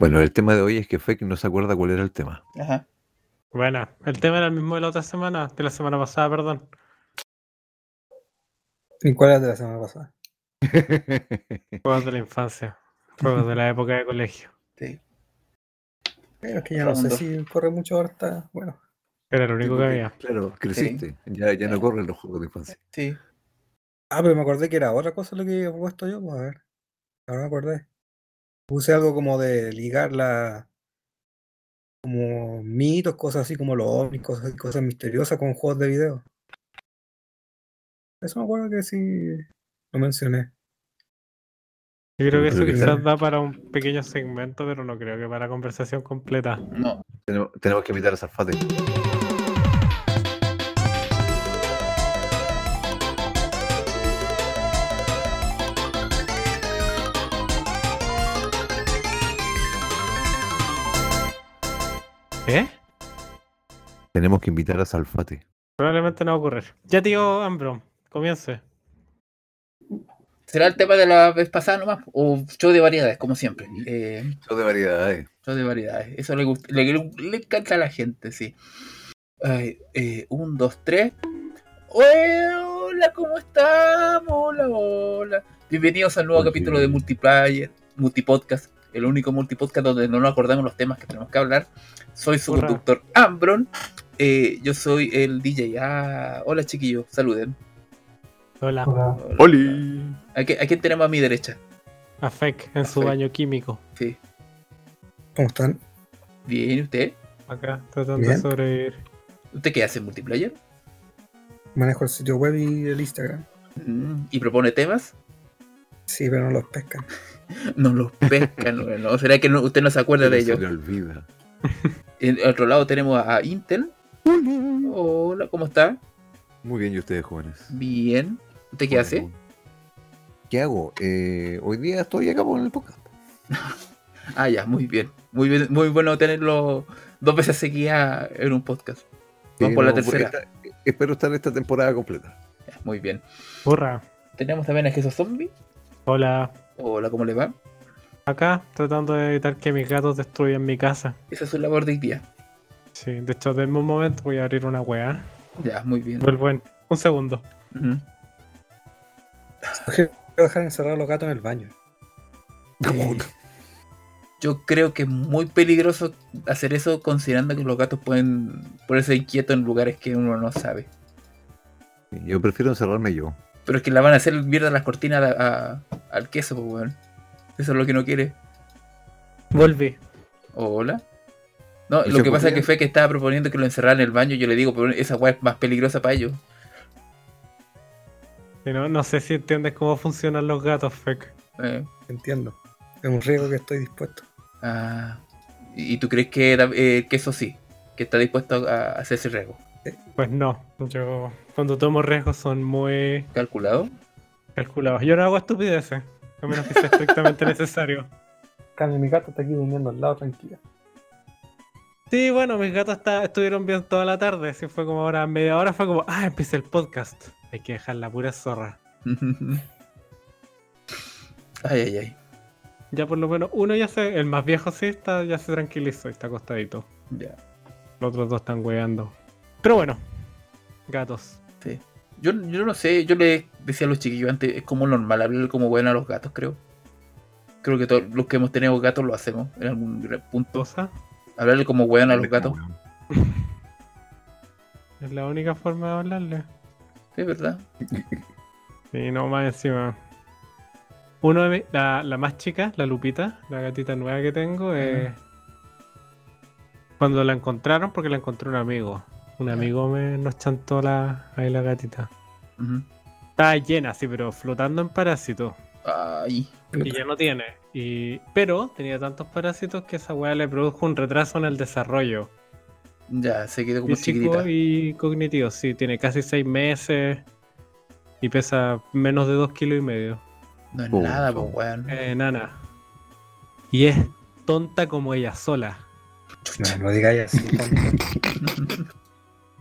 Bueno, el tema de hoy es que Fake no se acuerda cuál era el tema. Ajá. Bueno, el tema era el mismo de la otra semana, de la semana pasada, perdón. ¿Y cuál era de la semana pasada? Juegos de la infancia, juegos de la época de colegio. Sí. Pero es que ya no sé si corre mucho ahorita. Bueno, Era lo único que había. Claro, creciste. Ya, ya no corren los juegos de infancia. Sí. Ah, pero me acordé que era otra cosa lo que había puesto yo, pues a ver. Ahora me acordé. Puse algo como de ligar la. como mitos, cosas así como los ovnis, cosas, cosas misteriosas con juegos de video. Eso me acuerdo que sí lo mencioné. Yo creo que eso quizás da para un pequeño segmento, pero no creo que para conversación completa. No. Tenemos, tenemos que invitar a Zafate. ¿Eh? Tenemos que invitar a Salfate. Probablemente no va a ocurrir. Ya, tío Ambro, comience. ¿Será el tema de la vez pasada nomás? ¿O show de variedades, como siempre? Eh, Show de variedades. show de variedades. Eso le, gusta, le, le encanta a la gente, sí. Ay, eh, un, dos, tres. Hola, ¿cómo estamos? Hola, hola. Bienvenidos al nuevo capítulo de Multiplayer, Multipodcast, el único multipodcast donde no nos acordamos los temas que tenemos que hablar. Soy su Hurra. conductor Ambron. Eh, yo soy el DJ. Ah, hola chiquillos, saluden. Hola. Hola. ¡Oli! ¿A, qué- a quién tenemos a mi derecha? A Fek en su Fek. baño químico. Sí. ¿Cómo están? Bien, ¿y usted? Acá, tratando de sobrevivir. ¿Usted qué hace en multiplayer? Manejo el sitio web y el Instagram. Mm, ¿Y propone temas? Sí, pero no los pescan. No los pescan, no. ¿Será que no- usted no se acuerda de Se ellos? le olvida. En el otro lado tenemos a, Intel. Hola, ¿cómo está? Muy bien, ¿y ustedes, jóvenes? Bien. ¿Usted qué Bueno, hace? bueno. ¿Qué hago? Eh, hoy día estoy acá por el podcast. Ah, ya, muy bien. Muy bien, muy bueno tenerlo dos veces seguidas en un podcast. Vamos Sí, por la tercera. esta- espero estar esta temporada completa. Ya, Muy bien. Hurra. Tenemos también a Jesús Zombie. Hola. Hola, ¿cómo le va? Acá, tratando de evitar que mis gatos destruyan mi casa. Esa es su labor de hoy día. Sí, de hecho, denme un momento, voy a abrir una weá. Ya, muy bien. Vuelvo en un segundo. Ujú. Quiero dejar encerrar a los gatos en el baño. Eh, yo creo que es muy peligroso hacer eso considerando que los gatos pueden ponerse inquietos en lugares que uno no sabe. Yo prefiero encerrarme yo. Pero es que la van a hacer mierda las cortinas a- a- al queso, pues, weón. Eso es lo que no quiere. Volví. Hola. No, ¿Y lo que pasa es que fue que estaba proponiendo que lo encerraran en el baño. Yo le digo, pero esa weá es más peligrosa para ellos. No, no sé si entiendes cómo funcionan los gatos, Fek. Eh, Entiendo. Es un riesgo que estoy dispuesto. ah, ¿Y tú crees que, eh, que eso sí? Que está dispuesto a hacer ese riesgo. Pues no. Yo, cuando tomo riesgos, son muy ¿Calculado? calculados. Yo no hago estupideces, a menos que sea estrictamente necesario. Cambio, mi gato está aquí durmiendo al lado tranquila. Sí, bueno, mis gatos está- estuvieron bien toda la tarde. Si fue como ahora, media hora, fue como, ah, empieza el podcast. Hay que dejar la pura zorra. ay, ay, ay. Ya por lo menos uno ya se, el más viejo sí está, ya se tranquilizó y está acostadito. Ya. Los otros dos están weando. Pero bueno, gatos. Sí. Yo, yo no sé, yo le decía a los chiquillos antes, es como normal hablar como bueno a los gatos, creo. Creo que todos los que hemos tenido gatos lo hacemos en algún punto. Cosa. Hablarle como bueno a los gatos. Es la única forma de hablarle. Sí, ¿verdad? Y no más encima. Uno de mi- la, la más chica, la Lupita, la gatita nueva que tengo, eh, cuando la encontraron, porque la encontró un amigo. Un amigo me nos chantó la, ahí la gatita. Ujú. Estaba llena, sí, pero flotando en parásitos. Ay. Y ya no tiene. Y, pero tenía tantos parásitos que esa weá le produjo un retraso en el desarrollo Ya, se quedó como chiquitita. y cognitivo. Sí, tiene casi seis meses y pesa menos de dos kilos y medio. No es nada, pues, weón. Eh, nana. Y es tonta como ella sola. No, no digáis así.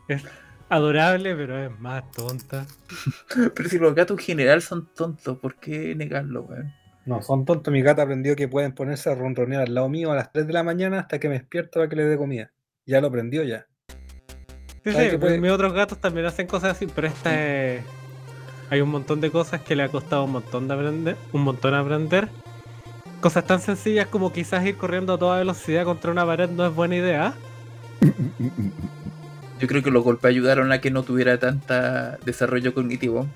Es adorable, pero es más tonta. Pero si los gatos en general son tontos, ¿por qué negarlo, weón? No, son tontos. Mi gata aprendió que pueden ponerse a ronronear al lado mío a las 3 de la mañana hasta que me despierto para que le dé comida. Ya lo aprendió ya. Sí, ¿Sabes sí, pues puede- mis otros gatos también hacen cosas así, pero esta es... Hay un montón de cosas que le ha costado un montón de aprender, un montón aprender. Cosas tan sencillas como quizás ir corriendo a toda velocidad contra una pared no es buena idea. Yo creo que los golpes ayudaron a que no tuviera tanta desarrollo cognitivo.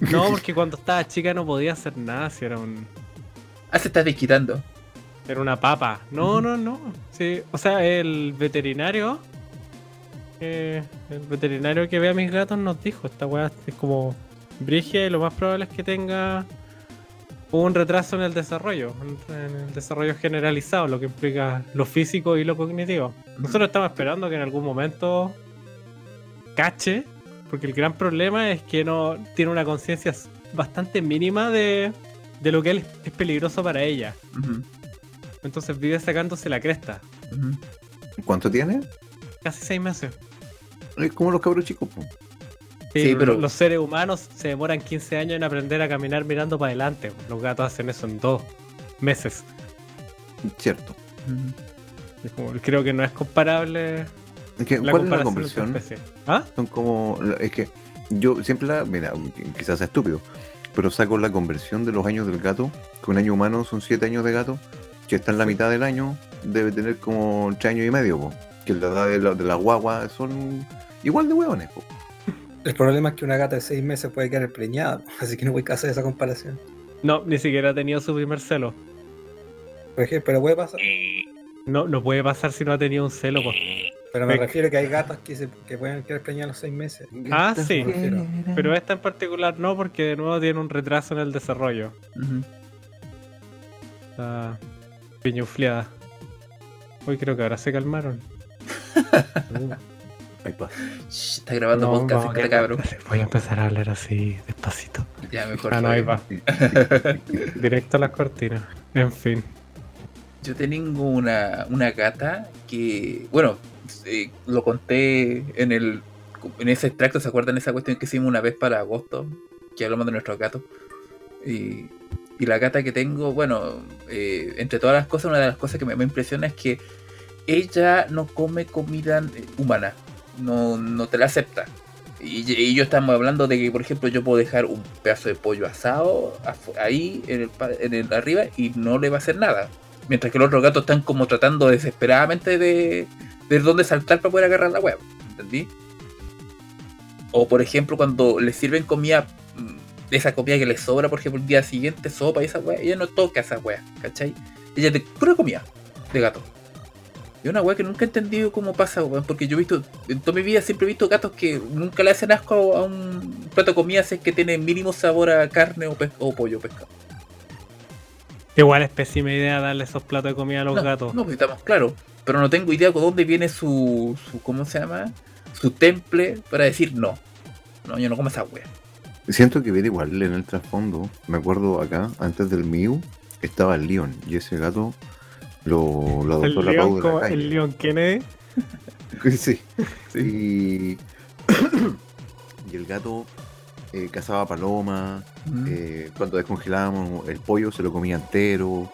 No, porque cuando estaba chica no podía hacer nada, si era un... Ah, se está desquitando. Era una papa. No, no, no. Sí, o sea, el veterinario. eh, el veterinario que ve a mis gatos nos dijo: esta weá es como brigia y lo más probable es que tenga un retraso en el desarrollo, en el desarrollo generalizado, lo que implica lo físico y lo cognitivo. Nosotros estamos esperando que en algún momento cache, porque el gran problema es que no tiene una conciencia bastante mínima de, de lo que él es peligroso para ella. Entonces vive sacándose la cresta. ¿Cuánto tiene? Casi seis meses. Es como los cabros chicos. po. Sí, pero- Los seres humanos se demoran 15 años en aprender a caminar mirando para adelante. Los gatos hacen eso en dos meses. Cierto. Creo que no es comparable Es que, la ¿Cuál es la conversión? ¿Ah? Son como. Es que yo siempre la. Mira, quizás sea estúpido, pero saco la conversión de los años del gato, que un año humano son 7 años de gato, que está en la mitad del año, debe tener como 3 años y medio, po. que la edad de la, de la guagua son igual de hueones. po. El problema es que una gata de 6 meses puede quedar preñada, así que no voy a hacer esa comparación. No, ni siquiera ha tenido su primer celo. Por ejemplo, pero puede pasar. No, no puede pasar si no ha tenido un celo. pues. Pero me refiero que hay gatas que, se, que pueden quedar preñadas a los 6 meses. Ah, sí. me. Pero esta en particular no, porque de nuevo tiene un retraso en el desarrollo. Ujú. Está piñufleada. Hoy creo que ahora se calmaron. Ahí pasa. Shh, Está grabando No, podcast, vamos, este cabrón. Voy a empezar a hablar así, despacito. Ya, mejor. Ah, no, ahí va. Directo a las cortinas. En fin. Yo tengo una, una gata que, bueno, eh, lo conté en el en ese extracto, ¿se acuerdan esa cuestión que hicimos una vez para agosto? Que hablamos de nuestros gatos. Y, y la gata que tengo, bueno, eh, entre todas las cosas, una de las cosas que me, me impresiona es que ella no come comida eh, humana, no, no te la acepta. Y, yo estamos hablando de que, por ejemplo, yo puedo dejar un pedazo de pollo asado ahí en el, en el arriba y no le va a hacer nada. Mientras que los otros gatos están como tratando desesperadamente de ver dónde saltar para poder agarrar la hueá. ¿Entendí? O por ejemplo, cuando les sirven comida, mm, esa comida que les sobra, por ejemplo, el día siguiente, sopa y esa hueá, ella no toca esa hueá, ¿cachai? Ella de pura comida de gato. Y una weá que nunca he entendido cómo pasa, weón, porque yo he visto, en toda mi vida siempre he visto gatos que nunca le hacen asco a un plato de comida si es que tiene mínimo sabor a carne o, pes- o pollo o pescado. Igual es pésima idea darle esos platos de comida a los no, gatos. No, pues estamos claros. Pero no tengo idea de dónde viene su, su. ¿Cómo se llama? Su temple para decir no. No, yo no como esa wea. Siento que viene igual en el trasfondo. Me acuerdo acá, antes del Mew, estaba el Leon. Y ese gato lo, lo el adoptó la Pau León, de la el calle. León Kennedy. Sí. Y, y el gato eh, cazaba palomas. eh, cuando descongelábamos el pollo se lo comía entero.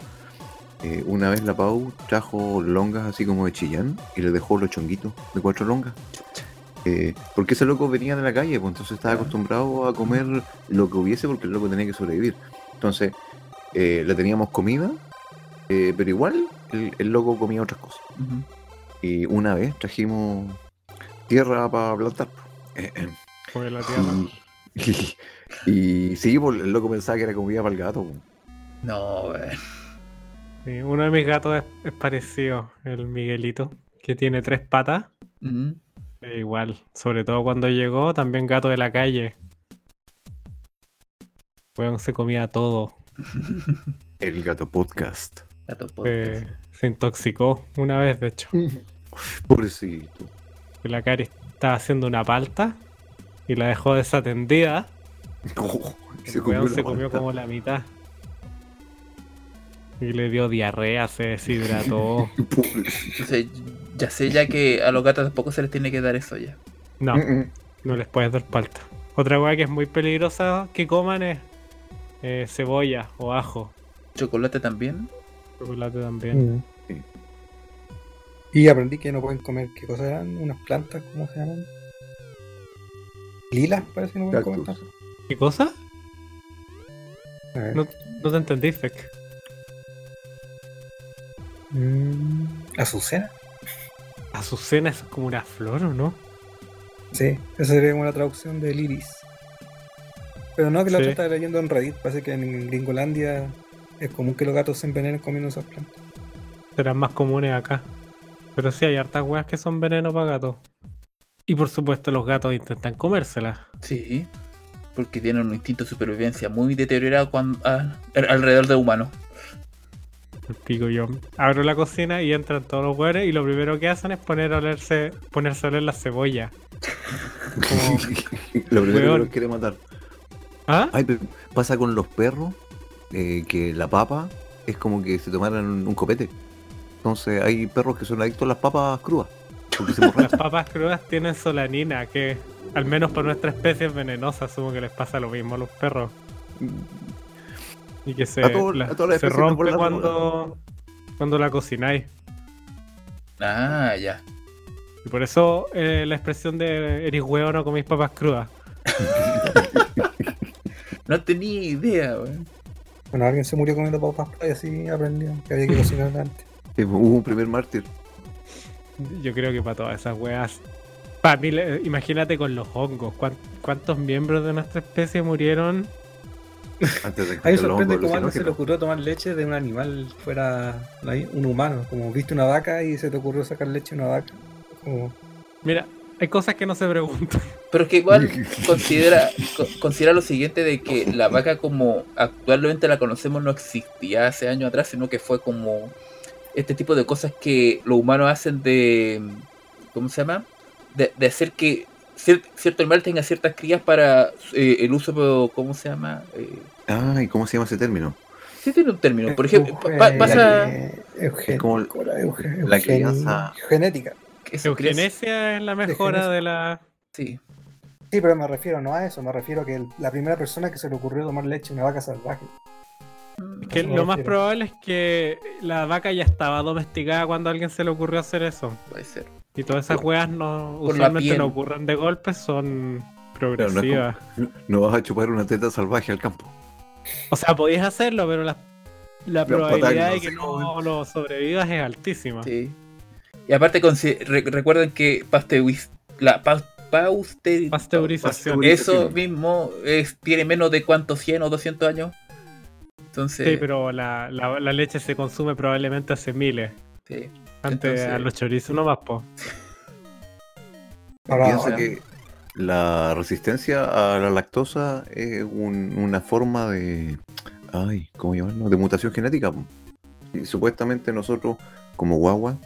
Eh, una vez la Pau trajo longas así como de Chillán y le dejó los chonguitos de cuatro longas. Eh, porque ese loco venía de la calle, pues entonces estaba acostumbrado a comer lo que hubiese porque el loco tenía que sobrevivir. Entonces eh, le teníamos comida, eh, pero igual el, el loco comía otras cosas. Y una vez trajimos tierra para plantar. pues. Eh, eh, Come la tierra. y, y sí, pues, el loco pensaba que era comida para el gato. pues. No, weón. Sí, uno de mis gatos es, es parecido, el Miguelito, que tiene tres patas. E igual, sobre todo cuando llegó, también gato de la calle. Weón se comía todo. El gato podcast. Gato podcast. Se, se intoxicó una vez, de hecho. Pobrecito. Que La Cari estaba haciendo una palta y la dejó desatendida. Oh, El weón se comió como la mitad. Y le dio diarrea, se deshidrató. Entonces, ya sé ya que a los gatos tampoco se les tiene que dar eso ya. No, Mm, mm. no les puedes dar palta. Otra weá que es muy peligrosa que coman es eh, cebolla o ajo. Chocolate también. Chocolate también. Mm. Y aprendí que no pueden comer, ¿qué cosas eran? Unas plantas, ¿cómo se llaman? Lilas, parece que no pueden comer. ¿Qué cosa? No, no te entendí, Fek. Mm, Azucena. Azucena eso es como una flor, ¿o no? Sí, esa sería como la traducción de Liris. Pero no, que la Sí. otra estaba leyendo en Reddit. Parece que en Gringolandia es común que los gatos se envenenen comiendo esas plantas. Serán más comunes acá. Pero sí hay hartas weas que son veneno para gatos. Y por supuesto los gatos intentan comérselas. Sí. Porque tienen un instinto de supervivencia muy deteriorado cuando, alrededor de humanos. El pico yo abro la cocina y entran todos los hueones y lo primero que hacen es poner a olerse, ponerse a oler la cebolla. Como, Lo primero que los quiere matar. ¿Ah? Ay, pero pasa con los perros eh, que la papa es como que se tomaran un copete. Entonces hay perros que son adictos a las papas crudas. Las papas crudas tienen solanina, que al menos para nuestra especie es venenosa. Asumo que les pasa lo mismo a los perros. Y que se, A todo- la- a todas las se rompe la cuando, cuando la cocináis. Ah, ya. Y por eso eh, la expresión de eres huevo no coméis papas crudas. No tenía idea, weón. Bueno, alguien se murió comiendo papas y así aprendió que había que cocinar antes. Hubo un primer mártir. Yo creo que para todas esas weas. Para mí, le- imagínate con los hongos. ¿cuán- ¿Cuántos miembros de nuestra especie murieron? Antes de A mí me encontrar los sorprende cómo a alguien se le ocurrió tomar leche de un animal fuera ahí, un humano. Como viste una vaca y se te ocurrió sacar leche de una vaca. Como, Mira, hay cosas que no se preguntan. Pero es que igual considera, co- considera lo siguiente de que la vaca como actualmente la conocemos no existía hace años atrás, sino que fue como este tipo de cosas que los humanos hacen de, ¿cómo se llama? De, de hacer que cier- cierto animal tenga ciertas crías para eh, el uso, ¿cómo se llama? Eh, Ay, ¿cómo se llama ese término? sí tiene un término, por ejemplo, pa- pasa... eugen- Es como la eugen- crianza. Genética. Eugenesia es la mejora de la. Sí, Sí, pero me refiero no a eso, me refiero a que el- la primera persona que se le ocurrió tomar leche de una vaca salvaje. Que Eso me lo más probable es que la vaca ya estaba domesticada cuando a alguien se le ocurrió hacer eso. puede ser. Y todas esas weas no, Por usualmente no ocurren de golpe, son no progresivas. No vas a chupar una teta salvaje al campo. O sea, podías hacerlo, pero la, la probabilidad de que no lo sobrevivas es altísima. Sí. Y aparte re- recuerden que pasteuriz- la pa- Pasteurización. Pasteurización. Eso mismo es, tiene menos de cuántos 100 o 200 años. Entonces, Sí, pero la, la- la leche se consume probablemente hace miles. sí. Antes Entonces- a los chorizos nomás, po. Piensa que la resistencia a la lactosa es un- una forma de. Ay, ¿cómo llamarlo? De mutación genética. po. Y supuestamente nosotros, como guagua,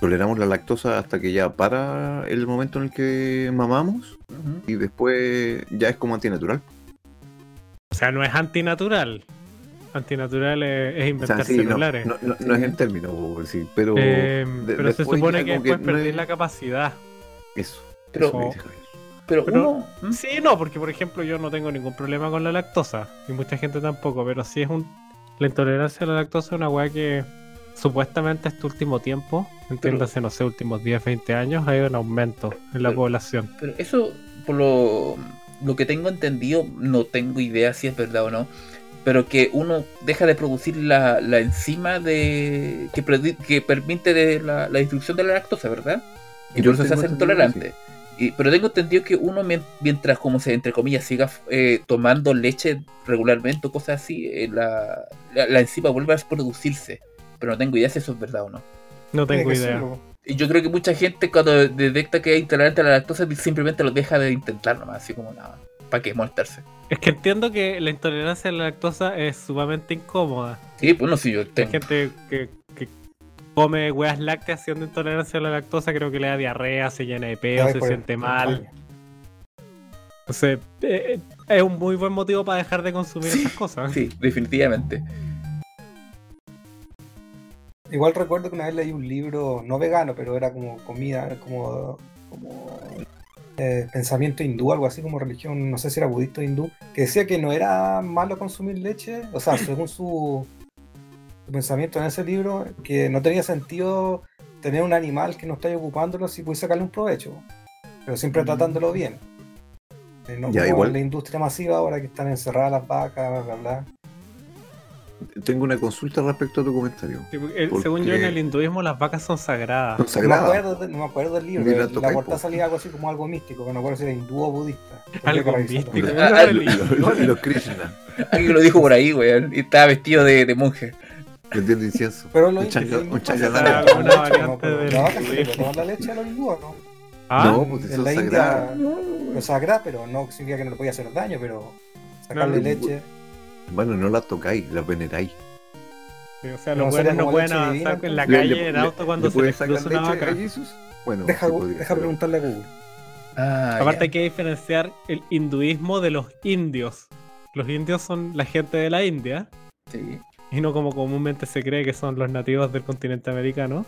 toleramos la lactosa hasta que ya para el momento en el que mamamos y después ya es como antinatural. O sea, no es antinatural. Antinatural es, es O sea, inventar sí, no, celulares. no, no- no es el término, sí, pero Eh, de- pero se supone que después es- la capacidad. Eso. Pero- eso me dice Javier. Pero, Pero- uno. ¿Mm? Sí, no, porque por ejemplo yo no tengo ningún problema con la lactosa. Y mucha gente tampoco, pero sí es un. La intolerancia a la lactosa es una weá que supuestamente este último tiempo, entiéndase, no sé, últimos 10, 20 años, hay un aumento en la Pero- población. Pero eso, por lo, lo que tengo entendido, no tengo idea si es verdad o no. Pero que uno deja de producir la, la enzima de que, que permite de la, la distribución de la lactosa, ¿verdad? Y Yo por eso se hace intolerante. Y, pero tengo entendido que uno mien- mientras, como se entre comillas, siga eh, tomando leche regularmente o cosas así, eh, la, la, la enzima vuelve a producirse. Pero no tengo idea si eso es verdad o no. No tengo idea. Y yo creo que mucha gente cuando detecta que es intolerante a la lactosa simplemente lo deja de intentar nomás, así como nada. ¿Para qué molestarse? Es que entiendo que la intolerancia a la lactosa es sumamente incómoda. Sí, pues no, si yo Hay tengo. gente que, que come weas lácteas siendo intolerancia a la lactosa, creo que le da diarrea, se llena de peo, Ay, se siente mal. Entonces, eh, es un muy buen motivo para dejar de consumir Sí, esas cosas. Sí, definitivamente. Igual recuerdo que una vez leí un libro, no vegano, pero era como comida, como, como eh, pensamiento hindú, algo así como religión, no sé si era budista o hindú, que decía que no era malo consumir leche, o sea, según su, su pensamiento en ese libro, que no tenía sentido tener un animal que no esté ocupándolo si puedes sacarle un provecho, pero siempre tratándolo bien. Eh, no Ya, como igual. la industria masiva ahora que están encerradas las vacas, bla, bla, bla. Tengo una consulta respecto a tu comentario. Sí, porque, ¿Por según yo, en el hinduismo las vacas son sagradas. Son No me, sagradas. acuerdo no me acuerdo del libro, Ni la pero la tocáis, portada po. salía algo así como algo místico, que no acuerdo si era hindú o budista. Algo místico. Y Ah, ah, los, Krishna, Alguien lo dijo por ahí, weón. Y estaba vestido de, de monje. vendiendo incienso. Pero lo Un leche, ¿no? del La vaca se le hinduismo. toma la leche a los hindúes, ¿no? Ah, No, pues sagradas. India lo sagrada, pero no significa que no le podía hacer daño, pero sacarle No, leche. Bueno, no las tocáis, las veneráis. sí, o sea, no los buenos no pueden avanzar divina, en la ¿Le- calle le- en auto cuando le se les cruza una vaca. a? Bueno, Deja, sí podría deja ser. preguntarle a Google. Ah, Aparte hay que diferenciar el hinduismo de los indios. Los indios son la gente de la India Sí. y no como comúnmente se cree que son los nativos del continente americano.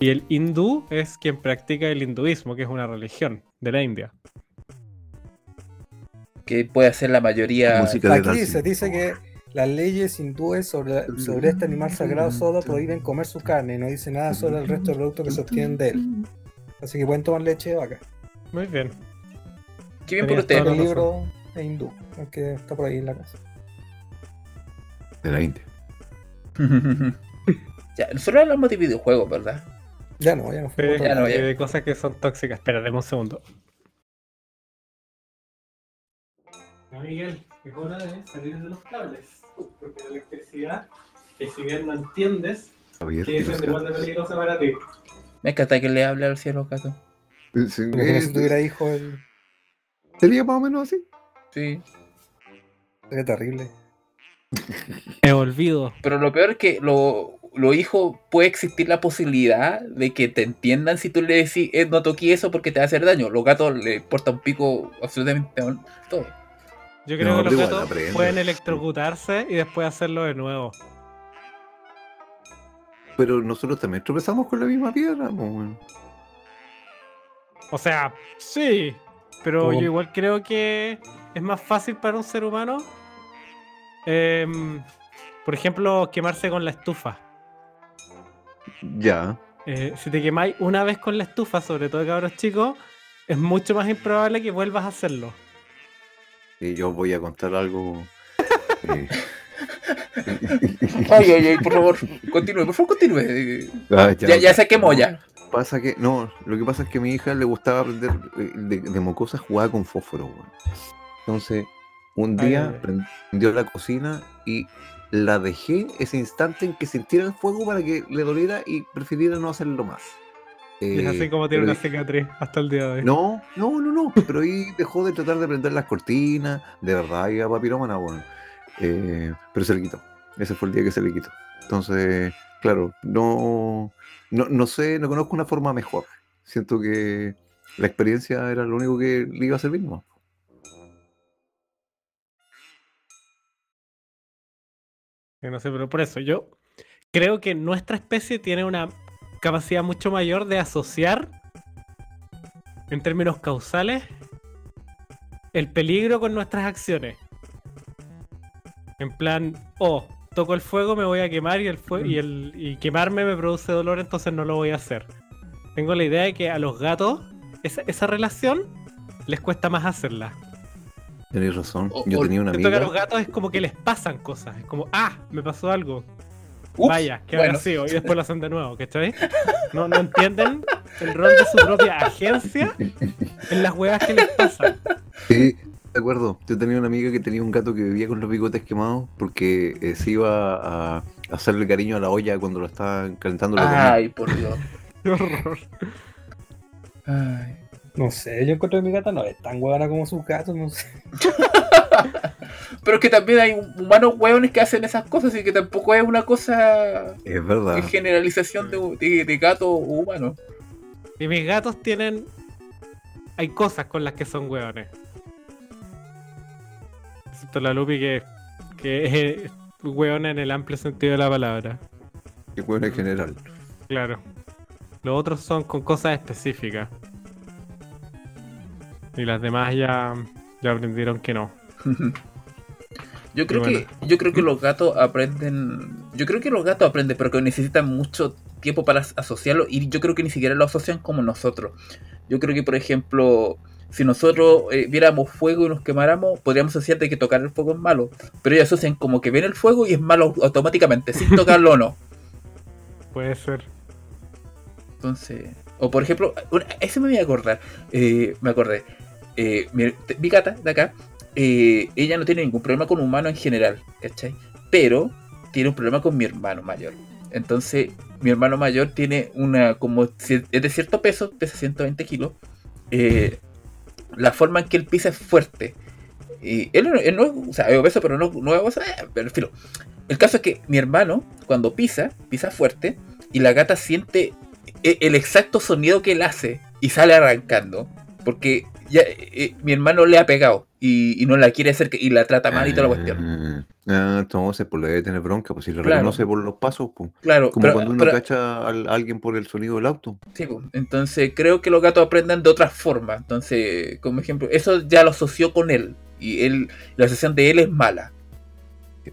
Y el hindú es quien practica el hinduismo, que es una religión de la India. Que puede hacer la mayoría. Música de Aquí Dancing. dice, dice que las leyes hindúes sobre, sobre este animal sagrado solo prohíben comer su carne y no dice nada sobre el resto de productos que se obtienen de él. Así que pueden tomar leche de vaca. Muy bien. Qué bien por usted. El la libro es hindú, el que está por ahí en la casa. De la India. ya, nosotros hablamos de videojuegos, ¿verdad? Ya no, ya no fue. Ya no, ya. de cosas que son tóxicas. Espera, un segundo. Miguel, es hora de salir de los cables. Porque la electricidad, que si bien no entiendes, Javier, sigue siendo igual de peligrosa para ti. Me encanta que le hable al cielo, gato. Sí, Como que si tuviera hijos, el- Sería más o menos así. Sí. sería terrible. Me olvido. Pero lo peor es que lo, lo hijo puede existir la posibilidad de que te entiendan si tú le decís eh, no toqué eso porque te va a hacer daño. Los gatos le importa un pico absolutamente todo. Yo creo No, que los gatos aprende. pueden electrocutarse y después hacerlo de nuevo. Pero nosotros también tropezamos con la misma piedra. bueno. O sea, sí. Pero ¿Cómo? yo igual creo que es más fácil para un ser humano. em, por ejemplo, quemarse con la estufa. Ya. Eh, si te quemáis una vez con la estufa, sobre todo cabros chicos, es mucho más improbable que vuelvas a hacerlo. Y yo voy a contar algo. eh, Ay, ay, ay, por favor, continúe, por favor, continúe. ah, Ya, ya se quemó ya. Pasa que, no, lo que pasa es que a mi hija le gustaba aprender eh, de, de mocosa jugaba con fósforo, weón. Entonces, un Ay, día ay, ay. prendió la cocina y la dejé ese instante en que sintiera el fuego para que le doliera y prefiriera no hacerlo más. Eh, así como tiene una cicatriz hasta el día de hoy. No, no, no, no. Pero ahí dejó de tratar de prender las cortinas. De verdad, iba papirómana, bueno. Eh, pero se le quitó. Ese fue el día que se le quitó. Entonces, claro, no, no, no sé, no conozco una forma mejor. Siento que la experiencia era lo único que le iba a servir, ¿no? Yo No sé, pero por eso yo creo que nuestra especie tiene una capacidad mucho mayor de asociar en términos causales el peligro con nuestras acciones. En plan, oh, toco el fuego, me voy a quemar y el fue- y el y quemarme me produce dolor, entonces no lo voy a hacer. Tengo la idea de que a los gatos esa, esa relación les cuesta más hacerla. Tenéis razón. O- Yo o- tenía una Siento que a los amiga. gatos es como que les pasan cosas. Es como, ah, me pasó algo. Ups, Vaya, que bueno. habrá sido. Y después lo hacen de nuevo, ¿cachai? No, no entienden el rol de su propia agencia en las huevas que les pasan. Sí, de acuerdo. Yo tenía una amiga que tenía un gato que vivía con los bigotes quemados porque eh, se iba a hacerle cariño a la olla cuando lo estaban calentando la comida. Ay, por Dios. Qué horror. Ay. No sé, yo encuentro que mi gata no es tan huevona como sus gatos, no sé. Pero es que también hay humanos hueones que hacen esas cosas y que tampoco es una cosa Es verdad. de generalización de, de, de gato o humano. Y mis gatos tienen. Hay cosas con las que son hueones. Excepto la Lupi que, que es hueona en el amplio sentido de la palabra. Que bueno en general. Claro. Los otros son con cosas específicas. Y las demás ya, ya aprendieron que no. Yo creo que yo creo que los gatos aprenden, yo creo que los gatos aprenden, pero que necesitan mucho tiempo para as- asociarlo y yo creo que ni siquiera lo asocian como nosotros. Yo creo que por ejemplo, si nosotros eh, viéramos fuego y nos quemáramos, podríamos asociar de que tocar el fuego es malo, pero ellos asocian como que ven el fuego y es malo automáticamente, sin tocarlo o no. Puede ser. Entonces, o por ejemplo, una- ese me voy a acordar, eh, me acordé, eh, mi gata de acá, eh, ella no tiene ningún problema con humanos en general, ¿cachai? Pero tiene un problema con mi hermano mayor. Entonces, mi hermano mayor tiene una, como es de cierto peso, pesa 120 kilos, eh, la forma en que él pisa es fuerte. Y él, no- es, o sea, es obeso, pero no, no es obeso, eh, pero fin. El caso es que mi hermano, cuando pisa, pisa fuerte, y la gata siente e- el exacto sonido que él hace y sale arrancando. Porque ya eh, mi hermano le ha pegado y, y no la quiere hacer que- y la trata mal y toda la cuestión. Ah, ah, entonces, pues le debe tener bronca, pues si lo Claro. reconoce por los pasos, pues. Claro, Como pero, cuando uno pero- cacha a alguien por el sonido del auto. sí, pues, entonces creo que los gatos aprenden de otra forma. Entonces, como ejemplo, eso ya lo asoció con él. Y él, la asociación de él es mala.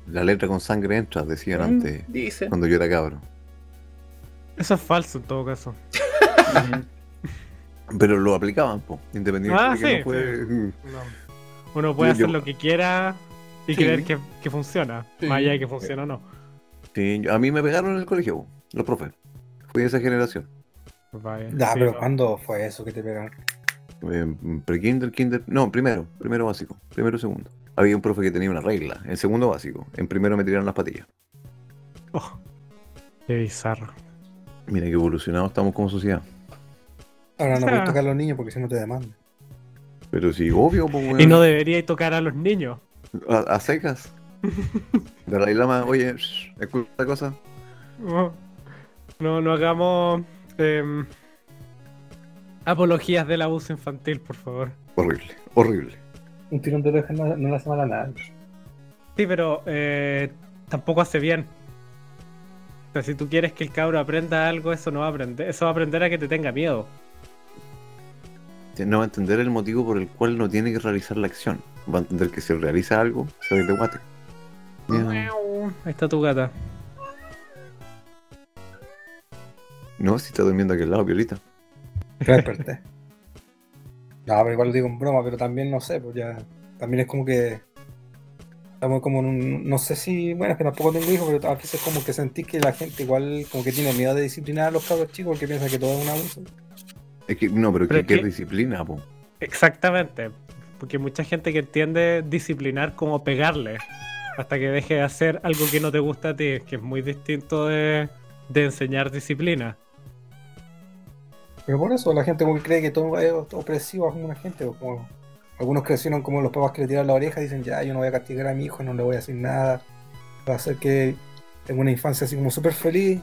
La letra con sangre entra, decían Mm, antes, Dice. cuando yo era cabro. Eso es falso en todo caso. Pero lo aplicaban, pues, independiente Ah, de que sí, no fue. No. Uno puede Yo- hacer lo que quiera y Sí. creer que, que funciona. Sí. Más allá de que funciona o no. Sí, a mí me pegaron en el colegio, po, los profes. Fui de esa generación. Vaya. Ya, Sí, pero no. ¿cuándo fue eso que te pegaron? Eh, Pre-kinder, kinder. No, primero, primero básico. Primero, segundo. Había un profe que tenía una regla. En segundo básico. En primero me tiraron las patillas. Oh, qué bizarro. Mira que evolucionados estamos como sociedad. Ahora no puedes tocar a los niños porque si no te demandan. Pero sí, obvio, pues. Y no debería tocar a los niños. a, a secas. Dalai Lama, oye, shh, escucha esta cosa. No, no, no hagamos em, apologías del abuso infantil, por favor. Horrible, horrible. Un tirón de orejas no, no le hace mal a nadie. Sí, pero eh, tampoco hace bien. O sea, si tú quieres que el cabro aprenda algo, eso no va a aprender. Eso va a aprender a que te tenga miedo. No va a entender el motivo por el cual no tiene que realizar la acción. Va a entender que si realiza algo, se va a ir de guate. Ahí está tu gata. No, si está durmiendo aquí al lado, Violita. Desperté. No, pero igual lo digo en broma, pero también no sé, pues ya. También es como que. Estamos como en un. No sé si. Bueno, es que tampoco tengo hijos, pero a veces como que sentís que la gente igual como que tiene miedo de disciplinar a los cabros chicos porque piensa que todo es un abuso. Es que, no, pero, Pero que, es que disciplina, po. Exactamente. Porque hay mucha gente que entiende disciplinar como pegarle. Hasta que deje de hacer algo que no te gusta a ti, que es muy distinto de, de enseñar disciplina. Pero por eso la gente que cree que todo es opresivo a una gente. o Como, algunos crecieron como los papás que le tiran la oreja y dicen, ya, yo no voy a castigar a mi hijo, no le voy a decir nada. Va a hacer que tenga una infancia así como súper feliz.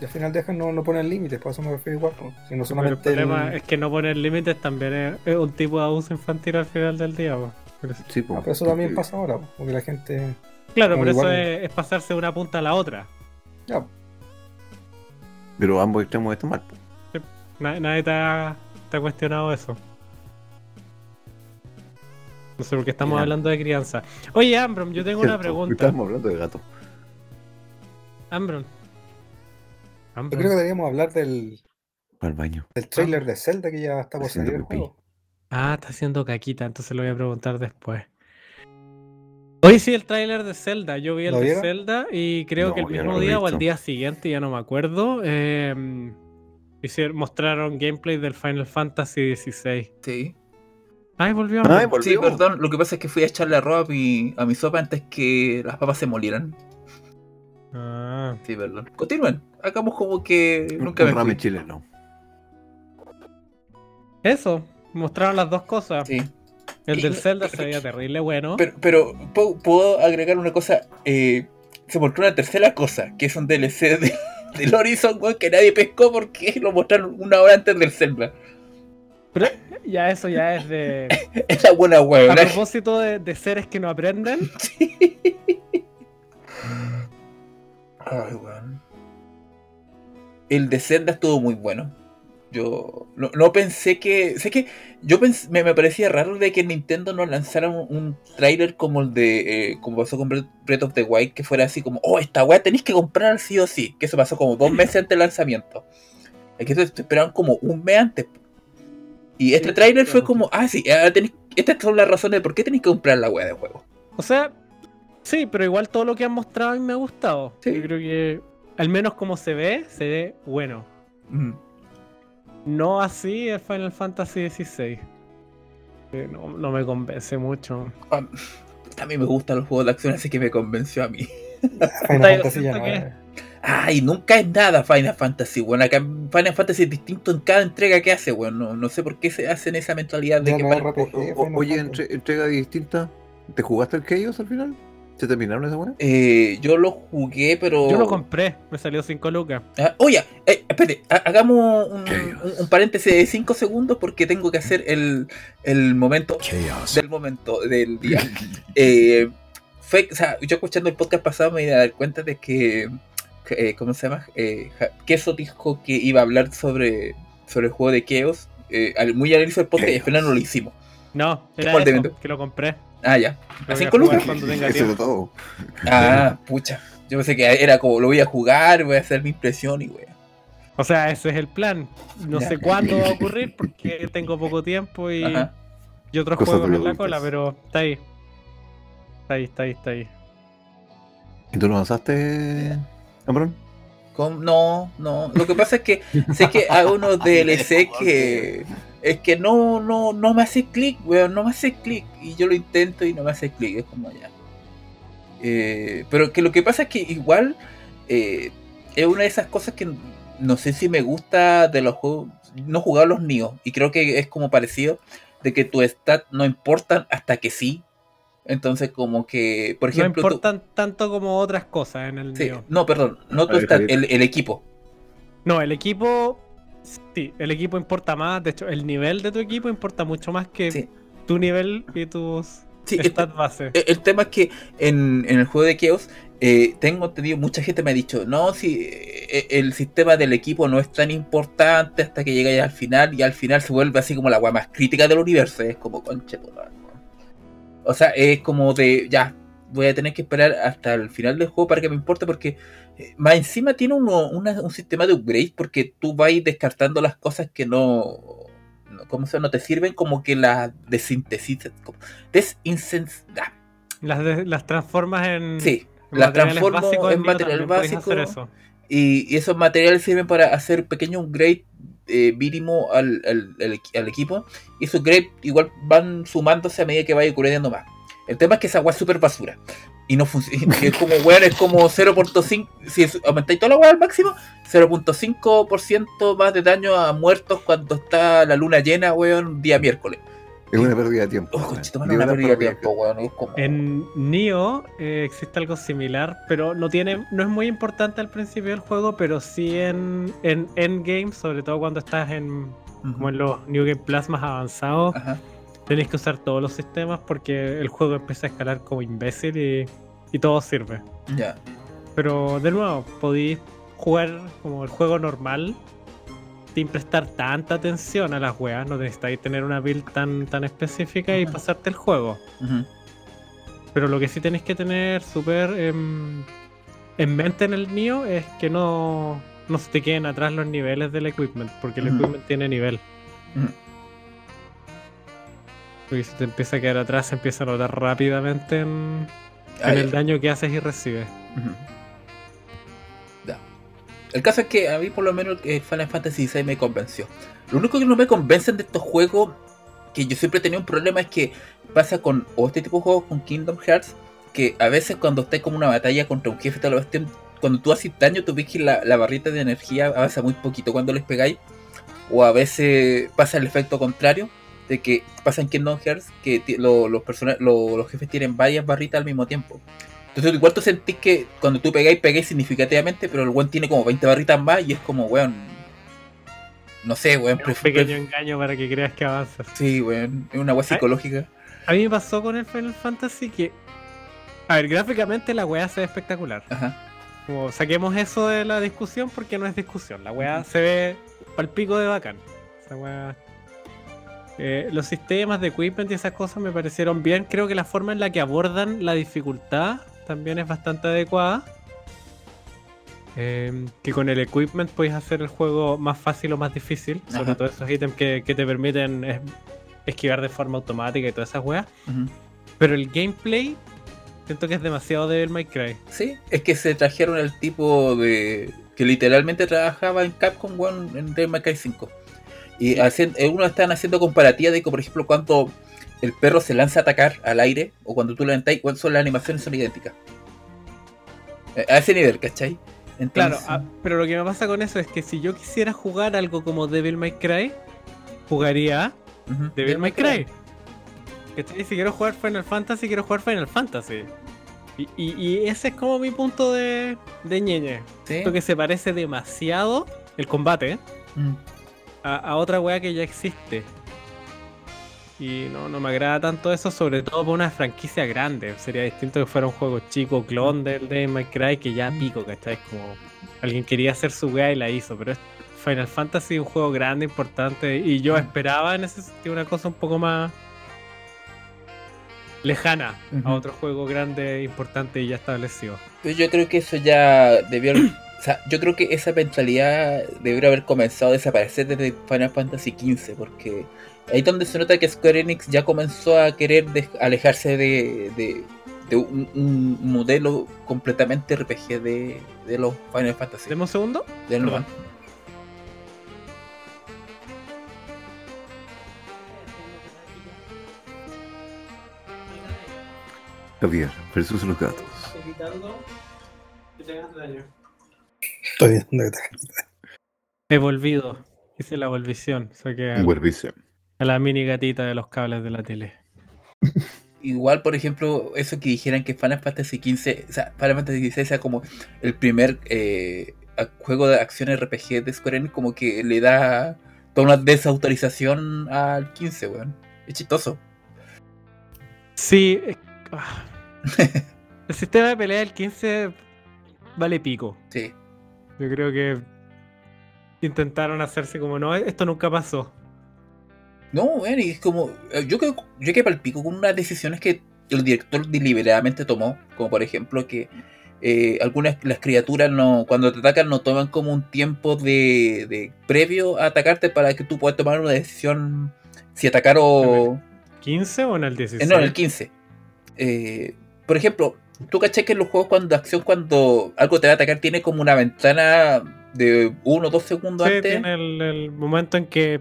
Y al final dejan, no, no ponen límites, por eso me refiero igual. pues, Si no Pero el solamente problema el- es que no poner límites también es, es un tipo de abuso infantil al final del día. Pero sí. Sí, po. Ah, pero eso también pasa ahora, pues, porque la gente. Claro, pero eso es, es pasarse de una punta a la otra. Ya, Pero ambos extremos están mal. Na- nadie te ha, te ha cuestionado eso. No sé por qué estamos hablando de crianza. Oye, Ambrom, yo tengo una pregunta. Estábamos hablando de gato. Ambrom. Yo creo que deberíamos hablar del, Al baño. del trailer de Zelda que ya está por Haciendo salir el juego. Ah, está haciendo caquita, entonces lo voy a preguntar después. Hoy sí, el tráiler de Zelda. Yo vi el ¿Lo de vieron? Zelda y creo No, que el no mismo día o el visto. día siguiente, ya no me acuerdo, eh, hicieron- mostraron gameplay del Final Fantasy XVI. Sí. Ay, volvió. Ay, Ambrom. Sí, Volvió. perdón. Lo que pasa es que fui a echarle arroz a mi, a mi sopa antes que las papas se molieran. Ah, Sí, perdón. Continúen. Hagamos como que nunca me un ramen fui. chileno. eso, mostraron las dos cosas. Sí. El del Zelda se veía terrible bueno. Pero, pero ¿puedo, puedo agregar una cosa. Eh, se mostró una tercera cosa, que es un DLC de, del Horizon, weón, que nadie pescó porque lo mostraron una hora antes del Zelda. Pero ya eso ya es de... Es la buena A weón. propósito de, de seres que no aprenden, Ay, weón. El de Zelda estuvo muy bueno. Yo no, no pensé que. Sé que yo pens- me, me parecía raro de que Nintendo nos lanzara un, un trailer como el de. eh, como pasó con Breath of the Wild, que fuera así como, oh, esta weá tenéis que comprar sí o sí. Que eso pasó como dos meses antes del lanzamiento. Es que esto esperaban como un mes antes. Y este Sí, trailer fue como, ah, sí, ahora tenéis- estas son las razones de por qué tenéis que comprar la weá de juego. O sea, sí, pero igual todo lo que han mostrado a mí me ha gustado. Sí. Yo creo que, al menos como se ve, se ve bueno. Mm. No así el Final Fantasy XVI. Eh, No, no me convence mucho. Ah, A mí me gustan los juegos de acción, así que me convenció a mí. Final Fantasy ya no que- es. Ay, nunca es nada Final Fantasy, bueno, acá Final Fantasy es distinto en cada entrega que hace, bueno, no, no sé por qué se hacen esa mentalidad de Ya que no para- es RPG, O- o- Final oye, entre- entrega distinta. ¿Te jugaste el Chaos al final? ¿Se terminaron esa weá? Eh, yo lo jugué, pero... Yo lo compré, me salió 5 lucas. Ah, oye, eh, espérate, ha- hagamos un, Chaos. un- un paréntesis de 5 segundos porque tengo que hacer el, el momento del momento del día. Eh, fue, o sea, yo escuchando el podcast pasado me di a dar cuenta de que, que, eh, ¿cómo se llama? Eh, Queso dijo que iba a hablar sobre, sobre el juego de Chaos. eh, muy al inicio del podcast y al final no lo hicimos. No, era ¿Cuál te eso, que lo compré. Ah, ya. Lo ¿A voy a cinco jugar lucas? cuando tenga Eso todo. Ah, pucha. Yo pensé que era como lo voy a jugar, voy a hacer mi impresión y wea. O sea, ese es el plan. No Ya. sé cuándo va a ocurrir porque tengo poco tiempo y, Ajá. y otros Cosas juegos en la cola, pero está ahí. Está ahí, está ahí, está ahí. ¿Y tú no avanzaste, Ambrón? No, no. Lo que pasa es que sé que hay unos DLC que es que no, no, no me hace clic, weón, no me hace clic. Y yo lo intento y no me hace clic, es como ya. Eh, pero que lo que pasa es que igual eh, es una de esas cosas que no sé si me gusta de los juegos. No he jugado los Nioh y creo que es como parecido de que tu stat no importan hasta que sí. Entonces como que, por ejemplo, no tú- importan tanto como otras cosas en el sí, no, perdón, no tu stat, el equipo. No, el equipo. Sí, el equipo importa más. De hecho, el nivel de tu equipo importa mucho más que Sí. tu nivel y tus Sí, este- stats base. El, el tema es que en, en el juego de Chaos eh, tengo entendido, mucha gente me ha dicho, no, si eh, el sistema del equipo no es tan importante hasta que llega ya al final y al final se vuelve así como la weá más crítica del universo. Es como conche. weón". O sea, es como de, ya, voy a tener que esperar hasta el final del juego para que me importe porque eh, más encima tiene uno, una- un sistema de upgrade porque tú vas descartando las cosas que no... no- ¿Cómo se? No te sirven como que las desintesis... como- Desincens... ah, Las, de- las transformas en. Sí, las transformo básicos en material básico. eso. Y, y esos materiales sirven para hacer pequeños upgrades eh, mínimo al, al- al al equipo. Y esos upgrades igual van sumándose a medida que vaya upgradeando más. El tema es que esa agua es súper basura. Y no funciona. Es como, weón, es como 0.5. Si es- aumentáis toda la agua al máximo, 0.5% más de daño a muertos cuando está la luna llena, weón, día miércoles. Es una pérdida de tiempo. Oh, conchito, una una pérdida de tiempo, weón. Es como. En Nioh eh, existe algo similar, pero no tiene, no es muy importante al principio del juego, pero sí en, en Endgame, sobre todo cuando estás en, como en los New Game Plus más avanzados, Ajá. Tenéis que usar todos los sistemas porque el juego empieza a escalar como imbécil y, y todo sirve. Ya. Pero de nuevo, podéis jugar como el juego normal sin prestar tanta atención a las weas, no necesitáis tener una build tan, tan específica y pasarte el juego. Pero lo que sí tenéis que tener súper em, en mente en el Nio es que no, no se te queden atrás los niveles del equipment, porque el equipment tiene nivel. Porque si te empieza a quedar atrás, se empieza a notar rápidamente en, el daño que haces y recibes. Ya. El caso es que a mí por lo menos eh, Final Fantasy VI me convenció. Lo único que no me convencen de estos juegos, que yo siempre he tenido un problema, es que pasa con o este tipo de juegos con Kingdom Hearts, que a veces cuando estés como una batalla contra un jefe, tal vez cuando tú haces daño, tú ves que la, la barrita de energía avanza muy poquito cuando les pegáis. O a veces pasa el efecto contrario, de que pasa en Kingdom Hearts, que lo- los, lo- los jefes tienen varias barritas al mismo tiempo. Entonces igual tú sentís que cuando tú pegáis, pegáis significativamente, pero el weón tiene como 20 barritas más y es como, weón... No sé, weón. Es un pequeño engaño para que creas que avanzas. Sí, weón. Es una weá psicológica. A mí me pasó con el Final Fantasy que. A ver, gráficamente la weá se ve espectacular. Ajá. Como saquemos eso de la discusión porque no es discusión. La weá se ve pal pico de bacán. Esa weá. Eh, los sistemas de equipment y esas cosas me parecieron bien. Creo que la forma en la que abordan la dificultad también es bastante adecuada. Eh, que con el equipment podéis hacer el juego más fácil o más difícil. Sobre todo esos ítems que, que te permiten es- esquivar de forma automática y todas esas weas. Pero el gameplay siento que es demasiado Devil May Cry. Sí, es que se trajeron el tipo de. que literalmente trabajaba en Capcom weón, en Devil May Cry 5. Y hacen, eh, uno están haciendo comparativas de que, por ejemplo, cuando el perro se lanza a atacar al aire o cuando tú lo levantáis, cuáles son las animaciones son idénticas. Eh, A ese nivel, ¿cachai? Claro, Entonces, ah, pero lo que me pasa con eso es que si yo quisiera jugar algo como Devil May Cry, jugaría Devil May Cry. ¿Cachai? Si quiero jugar Final Fantasy, quiero jugar Final Fantasy. Y, y- y ese es como mi punto de, de ñeñe. Sí. Siento que se parece demasiado el combate Mm. A, a otra weá que ya existe. Y no, no me agrada tanto eso, sobre todo por una franquicia grande. Sería distinto que fuera un juego chico, clon del May Cry, que ya pico, ¿cachai? Como alguien quería hacer su weá y la hizo. Pero es Final Fantasy un juego grande, importante. Y yo Mm. esperaba en ese sentido una cosa un poco más lejana a otro juego grande, importante y ya establecido. Yo creo que eso ya debió. O sea, yo creo que esa mentalidad debió haber comenzado a desaparecer desde Final Fantasy XV, porque ahí es donde se nota que Square Enix ya comenzó a querer de- alejarse de, de- de un, un modelo completamente RPG de, de los Final Fantasy. ¿Deme un segundo? Del Perdón. Javier versus los gatos. Estoy viendo que te- He volvido. Hice la volvición. Saqué a, a la mini gatita de los cables de la tele. Igual, por ejemplo, eso que dijeran que Final Fantasy XV, o sea, Final Fantasy XVI sea como el primer eh, juego de acción RPG de Square Enix, como que le da toda una desautorización al 15, weón. Es chistoso. Sí. eh, ah. El sistema de pelea del 15 vale pico. Sí. Yo creo que intentaron hacerse como no, esto nunca pasó. No, weón, y es como. eh, Yo que yo que palpico con unas decisiones que el director deliberadamente tomó, como por ejemplo que eh, algunas las criaturas no cuando te atacan no toman como un tiempo de, de previo a atacarte para que tú puedas tomar una decisión si atacar o. ¿15 o en el 16? Eh, no, en el 15. Eh, por ejemplo, tú caché que en los juegos cuando de acción, cuando algo te va a atacar, tiene como una ventana de 1 o 2 segundos Sí, antes. tiene el, el momento en que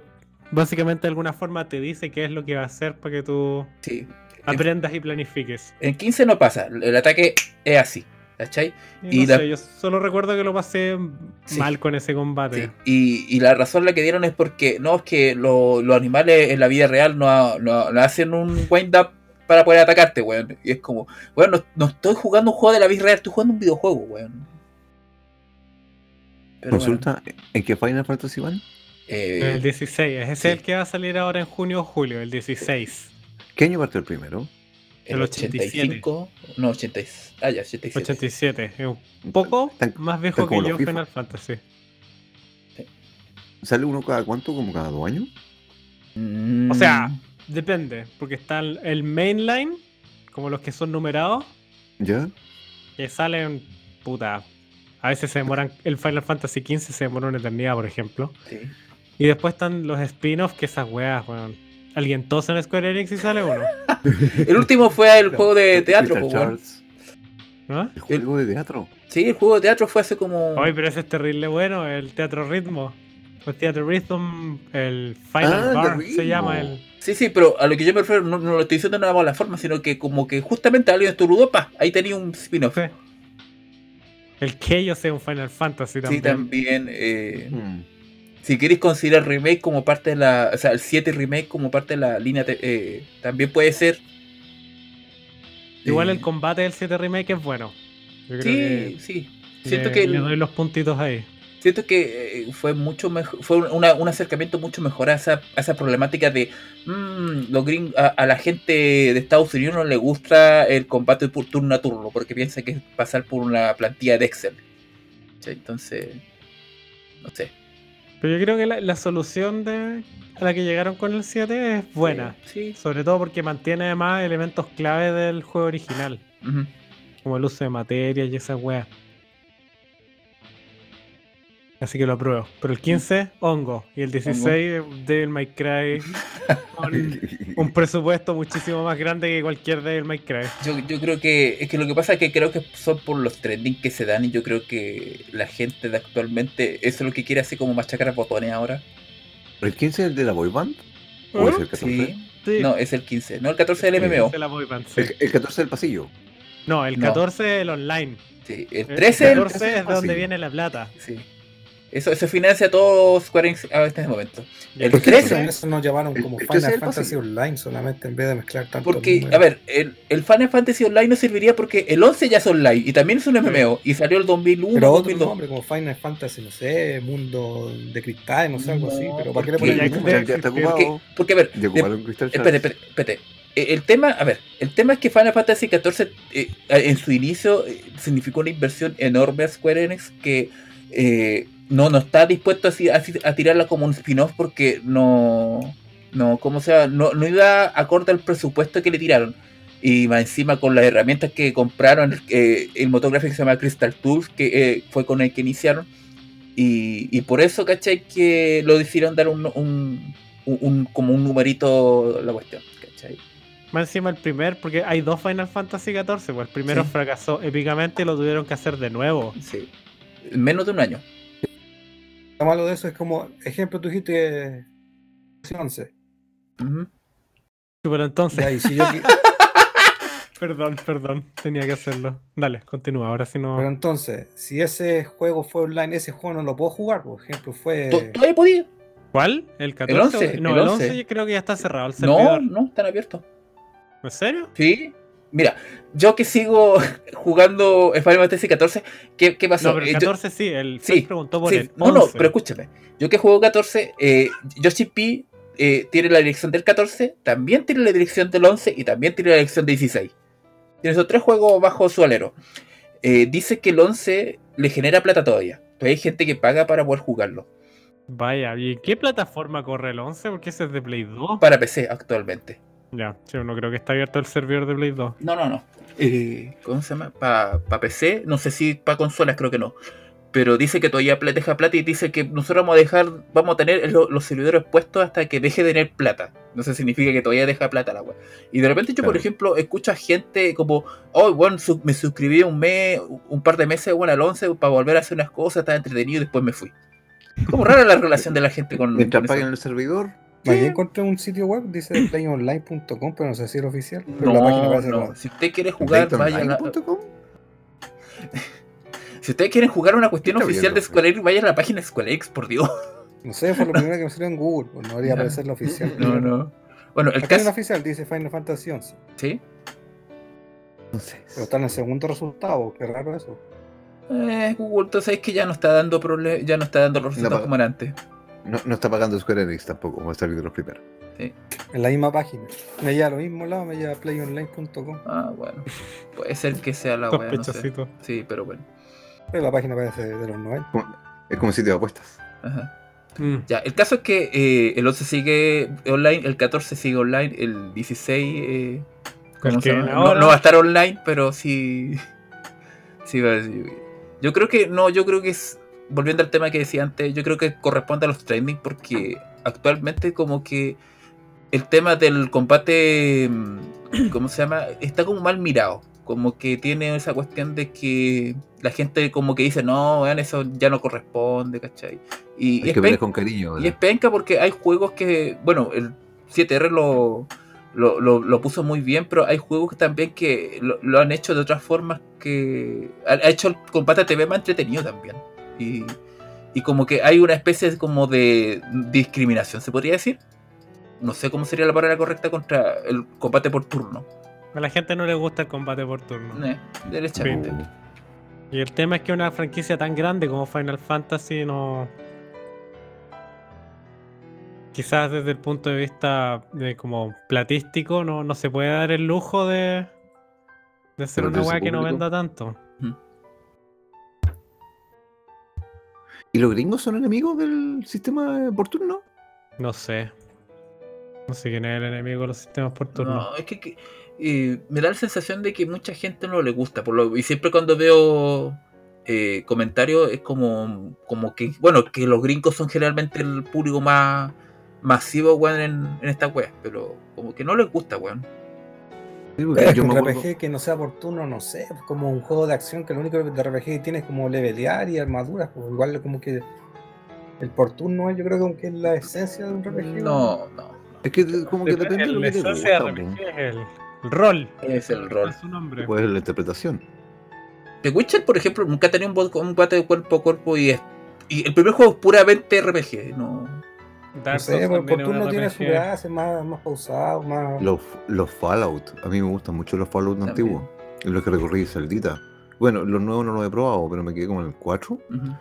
básicamente de alguna forma te dice qué es lo que va a hacer para que tú Sí. aprendas y planifiques. En 15 no pasa, el ataque es así, ¿cachai? Y Y no la- sé, yo solo recuerdo que lo pasé Sí. mal con ese combate. Sí. Y, y la razón la que dieron es porque no es que lo- los animales en la vida real no, no- no hacen un wind up para poder atacarte, weón. Y es como, weón, no, no estoy jugando un juego de la vida real, estoy jugando un videojuego, weón. Pero Consulta, ¿en qué Final Fantasy van? bueno, eh, El 16, ese es sí. el que va a salir ahora en junio o julio, el 16. ¿Qué año parte el primero? el el 87. 85, no, 86. Ah, ya, 87. 87, es un poco Tan- más viejo que yo FIFA. Final Fantasy. ¿Sale uno cada cuánto? ¿Como cada dos años? Mm, O sea, depende, porque está el, el mainline, como los que son numerados, ¿Ya? que salen, puta, a veces se demoran, el Final Fantasy XV se demora una eternidad, por ejemplo. sí. Y después están los spin-offs, que esas weas, weón. Alguien tosa en Square Enix y sale uno. El último fue el juego de teatro, weón. ¿No? El juego de teatro. Sí, el juego de teatro fue hace como. Ay, pero ese es terrible bueno, el Teatro Ritmo. El Teatro Rhythm, el Final Ah, Bar, se llama el... Sí, sí, pero a lo que yo me refiero, no, no lo estoy diciendo de una mala forma, sino que como que justamente alguien estornudó, pa, ahí tenía un spin-off. Sí. El Chaos es un Final Fantasy Sí, también. también. eh, si queréis considerar remake como parte de la. O sea, el 7 remake como parte de la línea. te- eh, también puede ser. Igual Eh, el combate del 7 Remake es bueno. Yo creo Sí, que sí. Siento le, que, le doy los puntitos ahí. Siento que eh, fue mucho mejor. Fue una- un acercamiento mucho mejor a esa, a esa problemática de. mm, los gring- a, a la gente de Estados Unidos no le gusta el combate por turno a turno porque piensa que es pasar por una plantilla de Excel. Entonces, no sé. Pero yo creo que la, la solución de, a la que llegaron con el 7 es buena. Sí. Sobre todo porque mantiene además elementos clave del juego original. Como el uso de materias y esas weas. Así que lo apruebo. Pero el 15, hongo. Y el 16, Devil May Cry. Con un presupuesto muchísimo más grande que cualquier Devil May Cry. Yo, yo creo que es que lo que pasa es que creo que son por los trending que se dan y yo creo que la gente de actualmente eso es lo que quiere así como machacar botones ahora. ¿El 15 es el de la boy band? ¿O es el 14? Sí. Sí. No, es el 15. No, el 14 del Sí, MMO. de la boy band, sí. El, el 14 del pasillo. No, el No. 14 es el online. Sí, el El 13 el- 14 es de donde viene la plata. Sí. Eso, eso financia todo Square Enix a este momento. El ¿Por qué 13? eso nos llamaron como el 13 es Final el Fantasy. Online solamente en vez de mezclar tanto Porque, a ver, el, el Final Fantasy Online no serviría porque el 11 ya es online y también es un MMO y salió el 2001, Pero otro 2002. nombre, como Final Fantasy, no sé, Mundo de Cristal, no sé, algo así. Pero ¿para qué le porque ponen número? porque- a ver, espérate, espérate. Eh, El tema, a ver, el tema es que Final Fantasy XIV eh, en su inicio eh, significó una inversión enorme a Square Enix que eh, no, no está dispuesto así, así a tirarla como un spin-off porque no, no, como sea, no, no iba acorde al presupuesto que le tiraron. Y más encima con las herramientas que compraron, eh, el motor gráfico se llama Crystal Tools, que eh, fue con el que iniciaron. Y, y por eso, ¿cachai? Que lo decidieron dar un, un, un- un- como un numerito la cuestión, ¿cachai? Más encima el primer, porque hay dos Final Fantasy XIV, pues el primero Sí. fracasó épicamente y lo tuvieron que hacer de nuevo. Sí. En menos de un año. Lo malo de eso es como, ejemplo, tú dijiste que 11. Ujú. Pero entonces, si yo, perdón, perdón, tenía que hacerlo. Dale, continúa, ahora sí no. pero entonces, si ese juego fue online, ese juego no lo puedo jugar, por ejemplo, fue... ¿Tú- ¿Todavía podías? ¿Cuál? ¿El 14? 11, no, el el 11 11. yo creo que ya está cerrado el No, no, están abiertos. ¿En serio? Sí. Mira, yo que sigo jugando Final Fantasy XIV, ¿qué, qué pasó? No, pero el Eh, yo- 14 sí, el Sí, preguntó por sí, el 11. no, no, pero escúchame. Yo que juego 14, eh, Yoshi P eh, tiene la dirección del 14, también tiene la dirección del 11 y también tiene la dirección del 16. Tiene esos tres juegos bajo su alero. Eh, dice que el 11 le genera plata todavía. Todavía hay gente que paga para poder jugarlo. Vaya, ¿y qué plataforma corre el 11? Porque ese es de Play 2. Para PC actualmente. Ya, sí, no creo que está abierto el servidor de Play 2. No, no, no. Eh, ¿Cómo se llama? Para PC, no sé si para consolas, creo que no. Pero dice que todavía deja plata y dice que nosotros vamos a dejar, vamos a tener lo- los servidores puestos hasta que deje de tener plata. No sé, significa que todavía deja plata la web. Y de repente yo, por ejemplo, escucho a gente como, oh, bueno, su- me suscribí un mes, un par de meses, bueno, al 11 para volver a hacer unas cosas, estaba entretenido y después me fui. Como rara la relación de la gente con, Mientras con eso. paguen el servidor, Ahí encontré un sitio web, dice playonline.com, pero no sé si es oficial. Pero la página No, parece no. como- Si usted quiere jugar, vaya a. Si ustedes quieren jugar una cuestión oficial de profe. Square Enix, vayan a la página de Square Enix, por Dios. No sé, fue lo primero que me salió en Google, pues no debería aparecer la oficial. No, no. Bueno, el caso. oficial dice Final Fantasy 11, ¿Sí? Entonces, pero está en el segundo resultado, qué raro eso. Eh, Google, entonces es que ya no está dando ya no está dando los resultados como era antes. No, no está pagando Square Enix tampoco, como está viendo los primeros. En la misma página. Me lleva a lo mismo lado, me lleva a playonline.com. Ah, bueno. Puede ser que sea la wea, no sé. Sí, pero bueno. Pero la página parece de los 90. Es como un sitio de apuestas. Ajá. Mm. Ya, el caso es que eh, el 11 sigue online, el 14 sigue online, el 16 eh, ¿cómo El se que llama? viene no, no va a estar online, pero sí, sí va a decir. Yo creo que, no, yo creo que es, volviendo al tema que decía antes, yo creo que corresponde a los trending porque actualmente como que el tema del combate, mm, ¿cómo se llama? Está como mal mirado. Como que tiene esa cuestión de que la gente como que dice, no, weón, eso ya no corresponde, ¿cachai? Y, Hay es que pen- verles con cariño. y es penca porque hay juegos que, bueno, el 7R lo, lo, lo- lo puso muy bien, pero hay juegos también que lo, lo han hecho de otras formas que ha, ha hecho el combate TV más entretenido también. Y, y como que hay una especie de- como de discriminación, se podría decir. No sé cómo sería la palabra correcta contra el combate por turno. A la gente no le gusta el combate por turno. Eh, derechamente. Y el tema es que una franquicia tan grande como Final Fantasy no. Quizás desde el punto de vista de como platístico no, no se puede dar el lujo de, de ser una weá que no venda tanto. ¿Y los gringos son enemigos del sistema por turno? No sé. No sé quién es el enemigo de los sistemas por turno. No, es que, que, eh, me da la sensación de que mucha gente no le gusta. Por lo, y siempre cuando veo eh, comentarios es como, como que, bueno, que los gringos son generalmente el público más masivo, weón, en, en esta wea. Pero como que no les gusta, weón. Sí, yo un me acuerdo- RPG que no sea por turno, no sé, pues como un juego de acción que lo único de RPG que tiene es como levelear y armaduras, pues igual como que el por turno yo creo que es la esencia de un RPG. No, no. Es que como que depende de lo que te La esencia de gusta. RPG po. es el, el rol. Es el rol. Es su nombre. Pues la interpretación. The Witcher, por ejemplo, nunca ha tenido un combate de cuerpo a cuerpo y, es, y el primer juego es puramente RPG. No, Dark No sé, Souls por, turno tiene su gracia, más, más pausado, más. Los, los Fallout. A mí me gustan mucho los Fallout También. antiguos. Los que recorrí Celdita. Bueno, los nuevos no los he probado, pero me quedé con el 4. Ujú.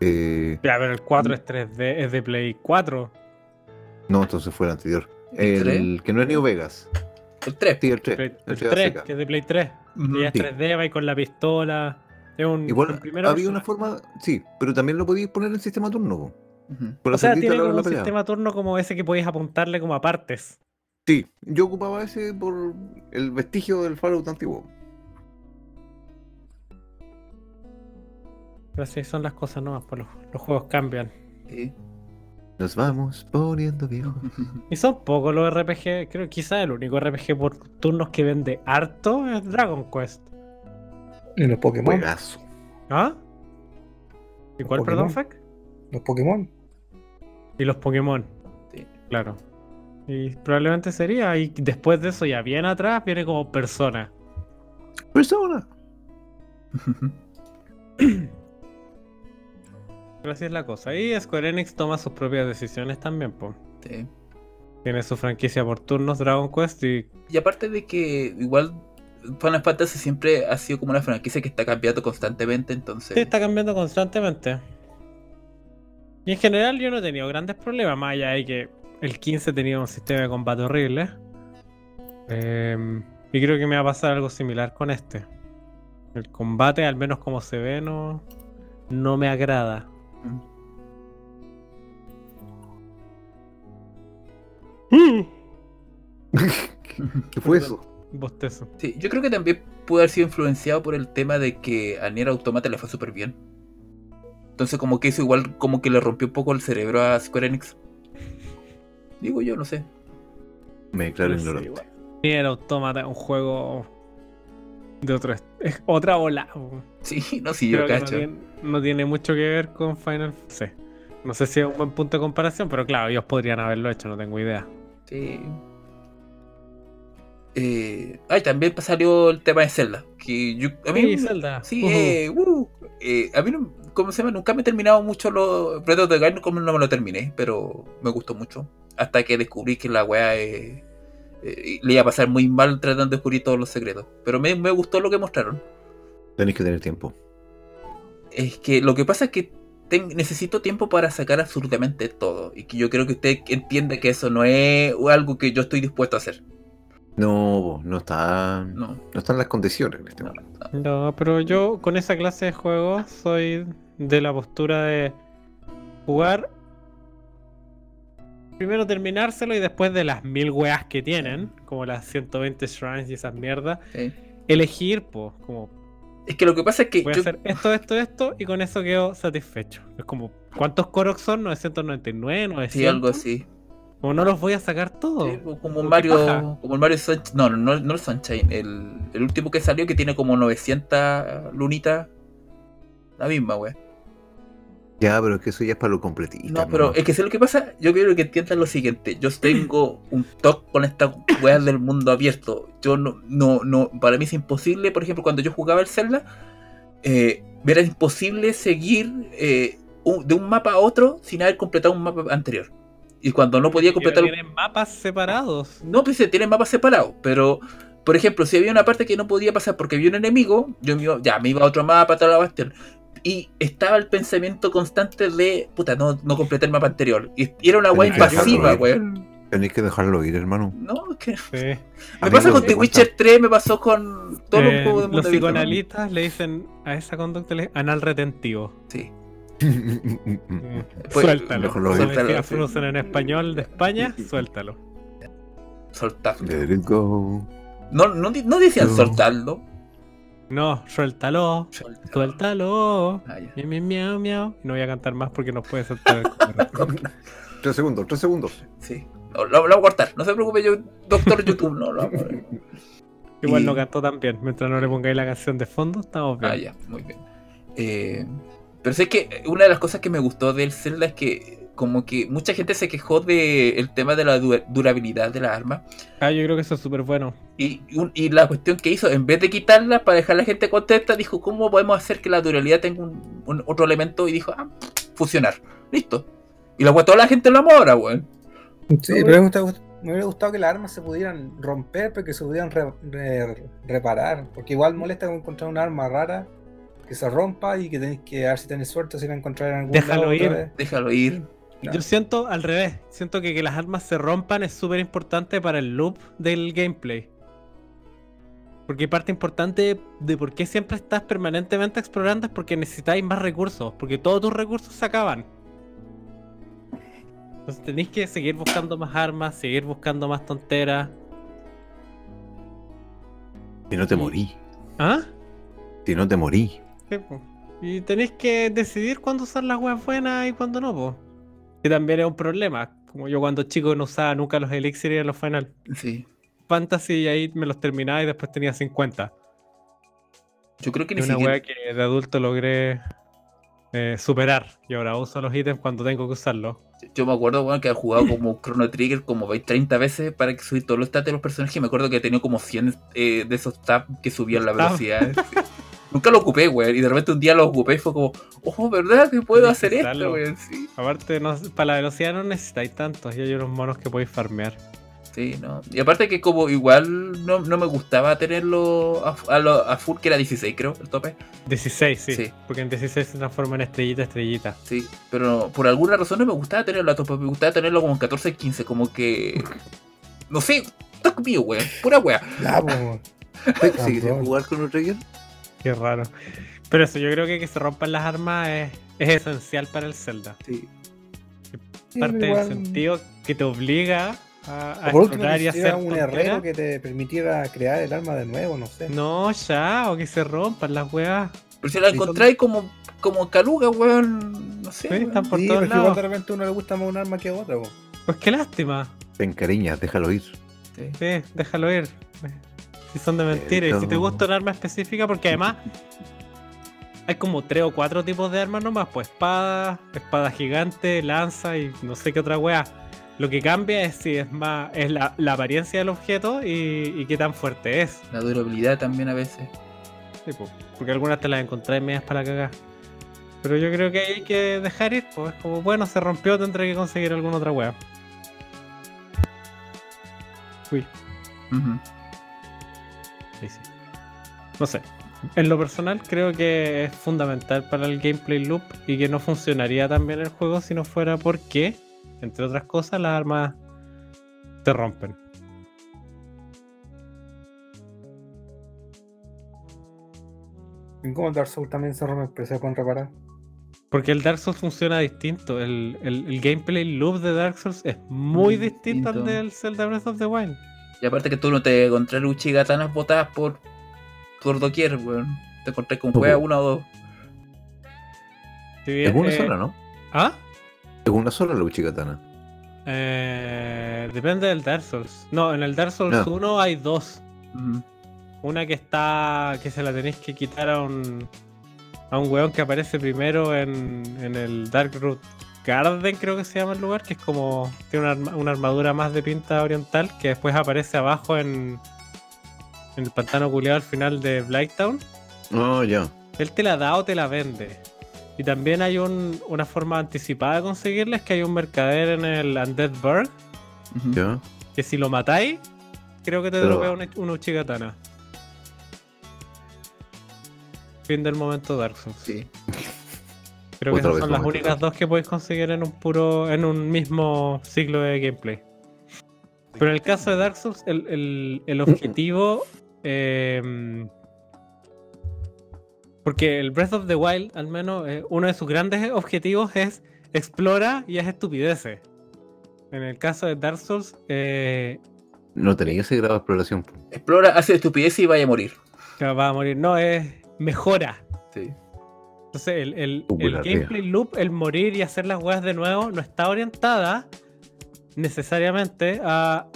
Eh, Ya, pero el 4 es 3D, es de Play 4. no, entonces fue el anterior. ¿El? El que no es New Vegas. El 3. Sí, el 3. Play- El el 3 3, que es de Play 3. Y es Sí. 3D, va con la pistola. Es un, Igual en había una persona. forma, sí, pero también lo podíais poner en sistema turno. O sea, tiene la, como la un pelea. sistema turno como ese que podéis apuntarle como a partes. Sí, yo ocupaba ese por el vestigio del Fallout antiguo. Pero así son las cosas nuevas, pues los, los juegos cambian. Sí. Nos vamos poniendo viejos. Y son pocos los RPG, creo que quizás el único RPG por turnos que vende harto es Dragon Quest. Y los Pokémon. Juegazo. ¿Ah? ¿Y cuál, Pokémon. perdón, Fek? Los Pokémon. Y los Pokémon. Sí. Claro. Y probablemente sería. Y después de eso, ya bien atrás, viene como persona. Persona. Pero así es la cosa. Y Square Enix toma sus propias decisiones también, pues. Sí. Tiene su franquicia por turnos, Dragon Quest, y Y aparte de que igual Final Fantasy siempre ha sido como una franquicia que está cambiando constantemente, entonces... sí, está cambiando constantemente. Y en general yo no he tenido grandes problemas, más allá de que el 15 tenía un sistema de combate horrible. Em, y creo que me va a pasar algo similar con este. El combate, al menos como se ve, no, no me agrada. Mm. ¿Qué fue eso? Bostezo. Sí, yo creo que también pudo haber sido influenciado por el tema de que a Nier Automata le fue súper bien. Entonces como que eso igual como que le rompió un poco el cerebro a Square Enix. Digo yo, no sé. Me declaro No sé, ignorante. igual. Nier Automata es un juego de otro es otra ola. po. Sí, no, sí, yo que no cacho. tiene, no tiene mucho que ver con Final Fantasy. No sé si es un buen punto de comparación, pero claro, ellos podrían haberlo hecho, no tengo idea. Sí. Eh, ay, también salió el tema de Zelda. Que yo, a mí, Sí, Zelda. Sí, eh, uh, eh, a mí, no, ¿cómo se llama? Nunca me he terminado mucho los Breath of the Wild, como no me lo terminé, pero me gustó mucho. Hasta que descubrí que la weá eh, eh, le iba a pasar muy mal tratando de descubrir todos los secretos. Pero me, me gustó lo que mostraron. Tenéis que tener tiempo. Es que lo que pasa es que ten- necesito tiempo para sacar absolutamente todo. Y que yo creo que usted entiende que eso no es algo que yo estoy dispuesto a hacer. No, no está, no No, están las condiciones en este no, momento. no. Pero yo con esa clase de juegos soy de la postura de jugar. Primero terminárselo y después de las mil weas que tienen, como las 120 shrines y esas mierdas, Sí. elegir, pues, como Es que lo que pasa es que voy a yo- hacer esto, esto, esto, y con eso quedo satisfecho. Es como, ¿cuántos Korok son? ¿999? ¿900? sí, algo así. Como no los voy a sacar todos. Sí, como ¿Qué un Mario, como el Mario Sunshine, no, no, no el Sunshine, el, el último que salió que tiene como 900 lunitas, la misma, wey. Ya, pero es que eso ya es para lo completista. No, pero es que sé lo que pasa, yo quiero que entiendan lo siguiente, yo tengo un toque con estas weas del mundo abierto, yo no, no, no, para mí es imposible, por ejemplo, cuando yo jugaba el Zelda, eh, era imposible seguir eh, un- de un mapa a otro sin haber completado un mapa anterior. Y cuando no podía completar Pero tienen mapas separados. No, pues se tienen mapas separados, pero por ejemplo, si había una parte que no podía pasar porque había un enemigo, yo me iba, ya me iba a otro mapa, toda la cuestión. Y estaba el pensamiento constante de, puta, no, no completé el mapa anterior. Y era una weá ir. weón. Tenéis que dejarlo ir, hermano. No, es que Sí. Me pasa con The. Witcher 3, me pasó con todos los Eh, juegos de mundo los psicoanalistas le dicen a esa conducta anal retentivo. Sí. Pues, suéltalo. lo suéltalo. Frozen en español de España, suéltalo. Soltarlo. Let it go. No, no, no decían No. soltarlo. No, suéltalo. Suéltalo. Ah. Miau, miau, miau, miau. Y no voy a cantar más porque nos puede saltar el. Tres segundos, tres segundos. Sí. No, lo, lo voy a cortar. No se preocupe, yo, doctor YouTube, no lo hago. Igual Y- no cantó tan bien. Mientras no le pongáis la canción de fondo, estamos bien. Ah, ya, muy bien. Eh, pero sé que una de las cosas que me gustó del Zelda es que como que mucha gente se quejó del tema de la du- durabilidad de las armas. Ah, yo creo que eso es súper bueno. Y, un- y la cuestión que hizo, en vez de quitarla para dejar a la gente contenta, dijo, ¿cómo podemos hacer que la durabilidad tenga un, un- otro elemento? Y dijo, ah, fusionar. Listo. Y la toda la gente lo ama ahora, weón. Sí, pero me, gusta- me hubiera gustado que las armas se pudieran romper, pero que se pudieran re- re- reparar. Porque igual molesta encontrar una arma rara que se rompa y que tenéis que a ver si tenéis suerte si la encontrar en algún Déjalo lado ir. Déjalo ir. No. Yo siento al revés. Siento que que las armas se rompan es súper importante para el loop del gameplay. Porque parte importante de por qué siempre estás permanentemente explorando es porque necesitáis más recursos. Porque todos tus recursos se acaban. Entonces tenéis que seguir buscando más armas, seguir buscando más tonteras. Si no te morí. ¿Ah? Si no te morí. Sí, po. Y tenéis que decidir cuándo usar las weas buenas y cuándo no. Que también es un problema. Como yo cuando chico no usaba nunca los elixirs en los final Sí. fantasy y ahí me los terminaba y después tenía 50. Yo creo que ni una siquiera... wea que de adulto logré eh, superar. Y ahora uso los ítems cuando tengo que usarlos. Yo me acuerdo, weón, que he jugado como Chrono Trigger como 20, 30 veces para que subir todos los stats de los personajes. Y me acuerdo que he tenido como 100 eh, de esos tabs que subían la velocidad. Sí. Nunca lo ocupé, weón. Y de repente un día lo ocupé y fue como, oh, ¿verdad que puedo hacer esto, weón? Sí, Aparte, no, para la velocidad no necesitáis tantos. Y hay unos monos que podéis farmear. sí, no. Y aparte que como igual no, no me gustaba tenerlo a, a, lo- a full, que era 16, creo, el tope. 16, sí, Sí. Porque en 16 se transforma en estrellita, estrellita. Sí, pero por alguna razón no me gustaba tenerlo a tope. Me gustaba tenerlo como en 14, 15, como que... No sé, está mío, weón. Pura wea. Ya. ¿Sigues sin jugar con el Trigger? Qué raro. Pero eso, yo creo que que se rompan las armas es, es esencial para el Zelda. Sí. Parte del sentido que te obliga a, a explorar y hacer un herrero que te permitiera crear el arma de nuevo, no sé. No, ya, o que se rompan las weas. Pero si la encontráis como, como caluga, weón. No sé. Sí, weón. están por Sí, todos pero igual de lados. repente a uno le gusta más un arma que otra. po. Pues qué lástima. Te encariñas, déjalo ir. Sí. Sí, déjalo ir. Si son de mentira. Y si te gusta un arma específica, porque además hay como tres o cuatro tipos de armas nomás, pues espada, espada gigante, lanza y no sé qué otra wea. Lo que cambia es si es más, es la, la apariencia del objeto y, y qué tan fuerte es. La durabilidad también a veces. Sí, po, porque algunas te las encontré medias para cagar. Pero yo creo que hay que dejar ir, pues es como bueno, se rompió, tendré que conseguir alguna otra wea. Uy. Ujú. Sí, sí. No sé. En lo personal creo que es fundamental para el gameplay loop y que no funcionaría tan bien el juego si no fuera porque, entre otras cosas, las armas te rompen. El Dark Souls también se rompe, se pueden reparar. Porque el Dark Souls funciona distinto. El, el- el gameplay loop de Dark Souls es muy Muy distinto al distinto. del Zelda Breath of the Wild. Y aparte que tú no te encontrás uchigatanas botadas por, por doquier, weón. Te encontrás con juega una o dos. Bien, Es una eh, sola, ¿no? ¿Ah? Es una sola la Uchikatana. Eh, depende del Dark Souls. No, en el Dark Souls No. 1 hay dos. Una que está. que se la tenéis que quitar a un. a un weón que aparece primero en, en el Dark Root Garden, creo que se llama el lugar, que es como. tiene una, una armadura más de pinta oriental, que después aparece abajo en. en el pantano culiado al final de Blighttown. Oh, ya. Él te la da o te la vende. Y también hay un- una forma anticipada de conseguirla, es que hay un mercader en el Undead Burg, Ujú. Ya. que si lo matáis, creo que te Pero- dropea una, una Uchigatana. Fin del momento Dark Souls. Sí. Creo que esas son las únicas dos que podéis conseguir en un puro. en un mismo ciclo de gameplay. Pero en el caso de Dark Souls, el, el- el objetivo. eh, Porque el Breath of the Wild, al menos, eh, uno de sus grandes objetivos es explora y es estupideces. En el caso de Dark Souls, eh, No tenía ese grado de exploración. Explora, hace estupidez y vaya a morir. va a morir. No, es mejora. Sí. Entonces, el, el- el la gameplay loop, el morir y hacer las weas de nuevo, no está orientada necesariamente a.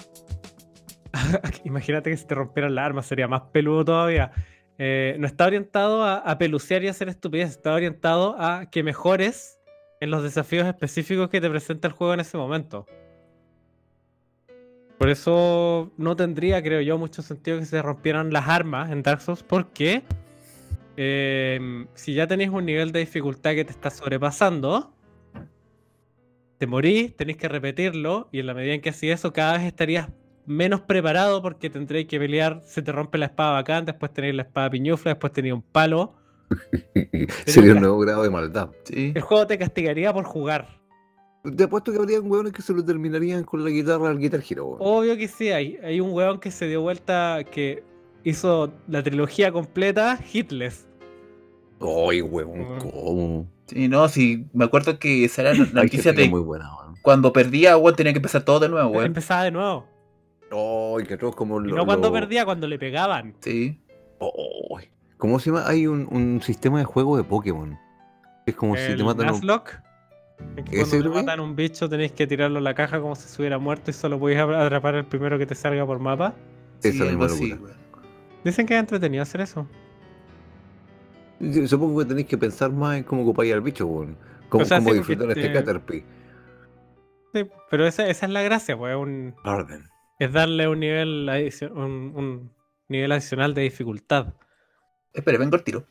Imagínate que si te rompieran la arma, sería más peludo todavía. Eh, no está orientado a, a pelucear y hacer estupidez, está orientado a que mejores en los desafíos específicos que te presenta el juego en ese momento. Por eso no tendría, creo yo, mucho sentido que se rompieran las armas en Dark Souls, porque eh, si ya tenéis un nivel de dificultad que te está sobrepasando, te morís, tenéis que repetirlo, y en la medida en que así eso, cada vez estarías menos preparado porque tendréis que pelear, se te rompe la espada bacán, después tenéis la espada piñufla, después tenéis un palo. Sería un nuevo grado de maldad. Sí. El juego te castigaría por jugar. Te apuesto que habría hueones que se lo terminarían con la guitarra al Guitar Hero. Obvio que sí, hay, hay un weón que se dio vuelta que hizo la trilogía completa hitless. Ay, huevón. ¿cómo? Sí, no, sí. Me acuerdo que esa era la noticia es de muy buena, cuando perdía, weón, tenía que empezar todo de nuevo, weón. Empezaba de nuevo. Ay, que atroz como Y lo- no cuando lo- perdía, cuando le pegaban. Sí. Ay. ¿Cómo se llama? Hay un, un sistema de juego de Pokémon. Es como si te matan a un- en que ¿Ese cuando te matan un bicho tenéis que tirarlo a la caja como si se hubiera muerto y solo podéis atrapar el primero que te salga por mapa. Sí, Esa algo misma locura. weón. Dicen que es entretenido hacer eso. Supongo que tenéis que pensar más en cómo ocupáis al bicho, weón. Cómo, O sea, cómo sí, porque disfrutar este te- Caterpie. Sí, pero esa, esa es la gracia, pues, es, un- es darle un nivel, un, un nivel adicional de dificultad. Espera, vengo al tiro.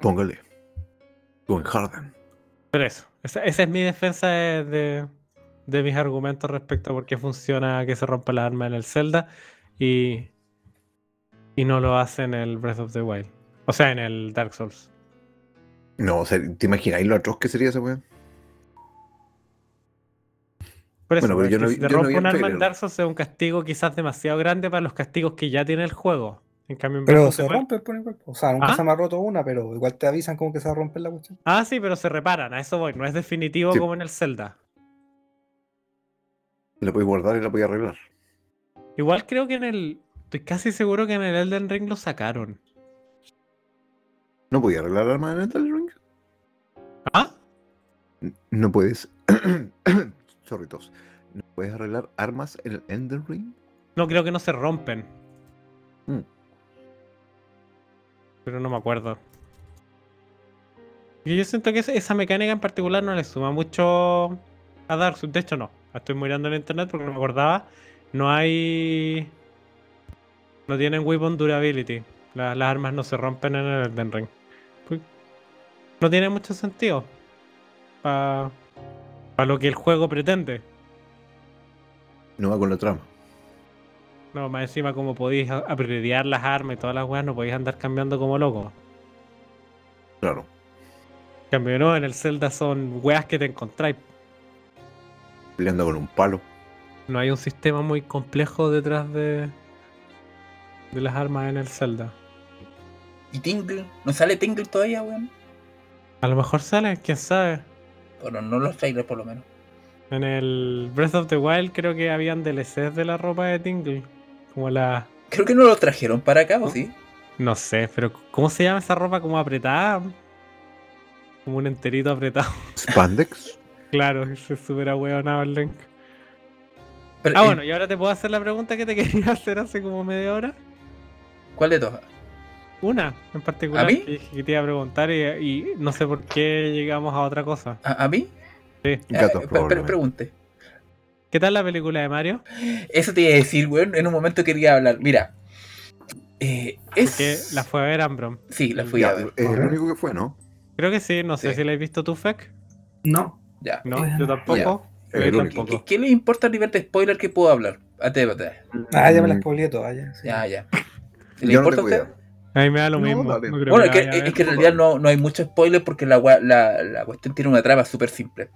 Póngale. Con Harden. Pero eso, esa, esa es mi defensa de, de- de mis argumentos respecto a por qué funciona que se rompa la arma en el Zelda y, y no lo hace en el Breath of the Wild. O sea, en el Dark Souls. No, o sea, ¿te imagináis lo atroz que sería ese weón? Por eso, Bueno, pero yo no si te yo no el un arma en. Dark Souls es un castigo quizás demasiado grande para los castigos que ya tiene el juego. En cambio, en Pero se rompe por igual. O sea, nunca ¿Ah? se me ha roto una, pero igual te avisan como que se va a romper la cuestión. Ah, sí, pero se reparan, a eso voy. No es definitivo Sí. como en el Zelda. La podéis guardar y la podéis arreglar. Igual creo que en el. Estoy casi seguro que en el Elden Ring lo sacaron. ¿No podía arreglar el arma en el Ring? ¿Ah? No puedes. Sorry, tos. ¿No puedes arreglar armas en el Ender Ring? No, creo que no se rompen. Mm. Pero no me acuerdo. Y yo siento que esa- mecánica en particular no le suma mucho a Dark Souls. De hecho, no. Estoy mirando en internet porque no me acordaba. No hay. No tienen weapon durability. La- las armas no se rompen en el Elden Ring. Pues, No tiene mucho sentido. Para lo que el juego pretende. No va con la trama. No, más encima como podéis a- upgradear las armas y todas las weas, no podéis andar cambiando como locos. Claro. Cambio, no, en el Zelda son weas que te encontráis. Peleando con un palo. No hay un sistema muy complejo detrás de, de las armas en el Zelda. ¿Y Tingle? ¿No sale Tingle todavía, weón? A lo mejor sale, quién sabe. Bueno, no los trailers por lo menos. En el Breath of the Wild creo que habían DLCs de la ropa de Tingle. Como la... Creo que no lo trajeron para acá, ¿o sí? No sé, pero ¿cómo se llama esa ropa como apretada? Como un enterito apretado. Spandex. claro, ese es súper ahueonado el Link. Pero, Ah, eh, bueno, y ahora te puedo hacer la pregunta que te quería hacer hace como media hora. ¿Cuál de todas? Una en particular ¿A mí? Que, que te iba a preguntar y, y no sé por qué llegamos a otra cosa. ¿A, a mí? Sí. Gatos, Eh, pe- pe- probablemente. pregunte. ¿Qué tal la película de Mario? Eso te iba a decir, weón. En un momento quería hablar. Mira. Eh, es. Que la fue a ver Ambrom. Sí, la fui Ya, a ver. es el único que fue, ¿no? Creo que sí, no sé Sí. si la has visto tú, Fek. No. Ya. No, yo tampoco. Yo el. ¿Qué, qué le importa a nivel de spoiler que puedo hablar? Atrévete. Ah, ya me la Mm, spoileé toda, ya. sí. Ya, ya. ¿Le Yo no importa usted? A mí me da lo No, mismo. dale. no creo Bueno, que es que, es en ver. realidad no, no hay mucho spoiler porque la, la, la cuestión tiene una trama súper simple.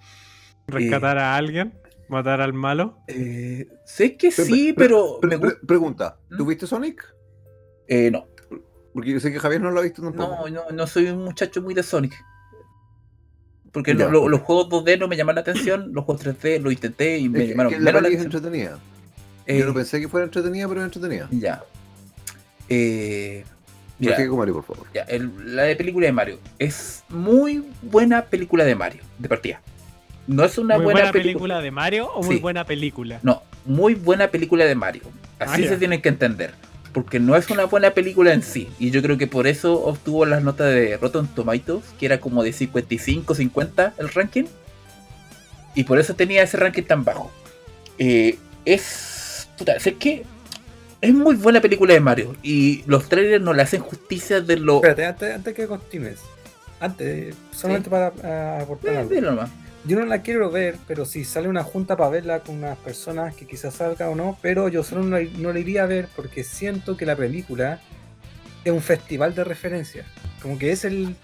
Rescatar a alguien, matar al malo. Eh, sé que sí, pre- pero pre- pre- pregunta, ¿Mm? ¿tú viste Sonic? Eh, no. Porque yo sé que Javier no lo ha visto tampoco. No, no, no soy un muchacho muy de Sonic. Porque Ya. no- lo- los juegos 2D no me llaman la atención, los juegos 3D lo intenté y me Es llamaron que la menos la es atención. entretenida. Eh, Yo no pensé que fuera entretenida, pero es entretenida. Ya. Eh, mira, Prosigue con Mario, por favor. ya, el- la de película de Mario. Es muy buena película de Mario, de partida. No es una ¿Muy buena, buena, película. película de Mario o muy Sí. buena película? No, muy buena película de Mario. Así Ah, se ya. tienen que entender. Porque no es una buena película en sí. Y yo creo que por eso obtuvo las notas de Rotten Tomatoes, que era como de 55, 50 el ranking. Y por eso tenía ese ranking tan bajo. Eh, es. Puta, sé que. Es muy buena película de Mario. Y los trailers no le hacen justicia de lo. Espérate, antes, antes que continúes. Antes, solamente para ah, aportar Eh, algo. nomás. Yo no la quiero ver, pero si sale una junta para verla con unas personas que quizás salga o no, pero yo solo no, la- no la iría a ver porque siento que la película es un festival de referencias. Como que es el,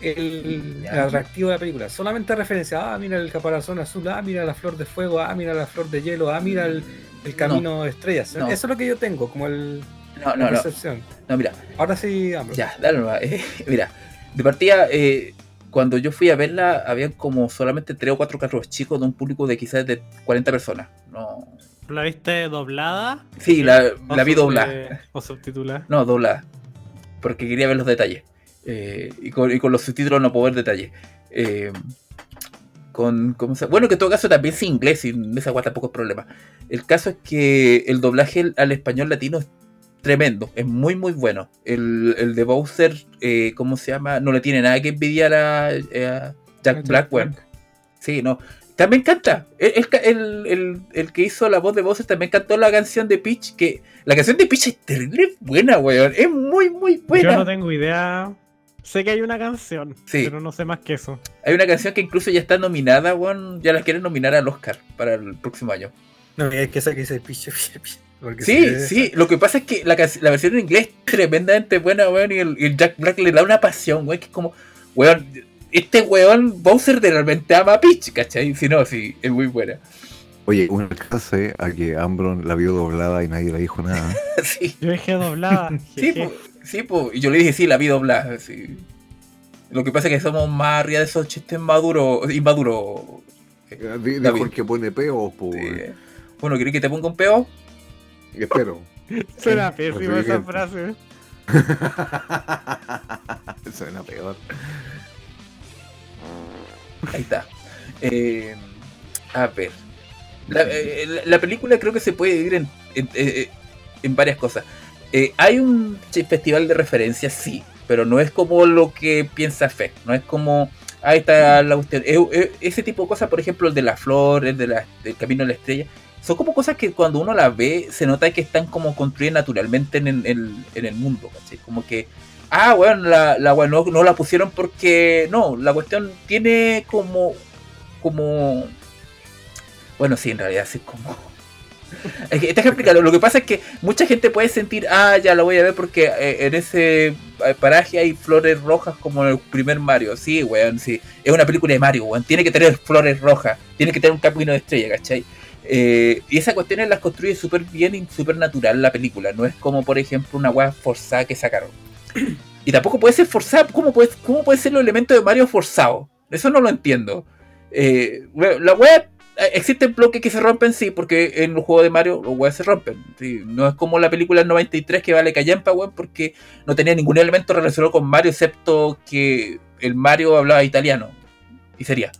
el atractivo de la película. Solamente referencia, ah, mira el caparazón azul, ah, mira la flor de fuego, ah, mira la flor de hielo, ah, mira el, el camino de estrellas. No. Eso es lo que yo tengo, como el, No, la no, no. percepción. No, mira. Ahora sí, Ambro. Ya, dale nomás. Eh, mira, de partida, eh, cuando yo fui a verla, habían como solamente tres o cuatro carros chicos de un público de quizás de 40 personas. No. ¿La viste doblada? Sí, la, ¿O la vi doblada. ¿O subtitulada? No, doblada. Porque quería ver los detalles. Eh, y, con, y con los subtítulos no puedo ver detalles. Con, ¿cómo se- Bueno, que en todo caso también es inglés, y esa guay tampoco es problema. El caso es que el doblaje al español latino es tremendo, es muy muy bueno. El, el de Bowser, eh, ¿cómo se llama? No le tiene nada que envidiar a, eh, a Jack Blackwell. Black. Sí, no. También canta. El, el, el- el- el que hizo la voz de Bowser también cantó la canción de Peach. Que la canción de Peach es terrible buena, weón. Es muy, muy buena. Yo no tengo idea. Sé que hay una canción, Sí. pero no sé más que eso. Hay una canción que incluso ya está nominada, weón. Ya la quieren nominar al Oscar para el próximo año. No, es que esa que dice piche, piche, piche. porque Sí, sí. Lo que pasa es que la, la versión en inglés es tremendamente buena, weón. Y el, y el Jack Black le da una pasión, weón. Que es como, weón. Este weón Bowser de realmente ama a Peach, ¿cachai? Si no, sí, es muy buena. Oye, un alcance a que Ambron la vio doblada y nadie le dijo nada. sí. Yo dije doblada. Sí, sí, po. y yo le dije, sí, la vi doblada. Sí. Lo que pasa es que somos más arriba de esos chistes maduros, inmaduros. Eh, di- David. Dijo el que pone peo, po. Sí. Bueno, ¿querés que te ponga un peo? Espero. Suena pésima esa frase. Suena peor. Ahí está. Eh, a ver. La, eh, la- la película creo que se puede dividir en, en, eh, en varias cosas. Eh, hay un festival de referencias, sí, pero no es como lo que piensa Fe. No es como. Ahí está la cuestión. Eh, eh, ese tipo de cosas, por ejemplo, el de la flor, el de la- del camino a la estrella, son como cosas que cuando uno las ve se nota que están como construidas naturalmente en el, en- el mundo, ¿cachai? Como que, ah, bueno, la, wea no, no la pusieron porque, no, la cuestión tiene como, como, bueno, sí, en realidad sí como... Es explicarlo. Lo que pasa es que mucha gente puede sentir, ah, ya lo voy a ver porque eh, en ese eh, paraje hay flores rojas como en el primer Mario. Sí, weón, sí. Es una película de Mario, weón. Tiene que tener flores rojas. Tiene que tener un camino de estrella, ¿cachai? Eh, y esas cuestiones las construye súper bien y súper natural la película. No es como, por ejemplo, una weá forzada que sacaron. Y tampoco puede ser forzada. ¿Cómo puede, cómo puede ser los elementos de Mario forzado? Eso no lo entiendo. La weá. Eh, Existen bloques que se rompen, sí, porque en los juegos de Mario los weas se rompen. No es como la película del 93 que vale callampa, weón, porque no tenía ningún elemento relacionado con Mario, excepto que el Mario hablaba italiano. Y sería.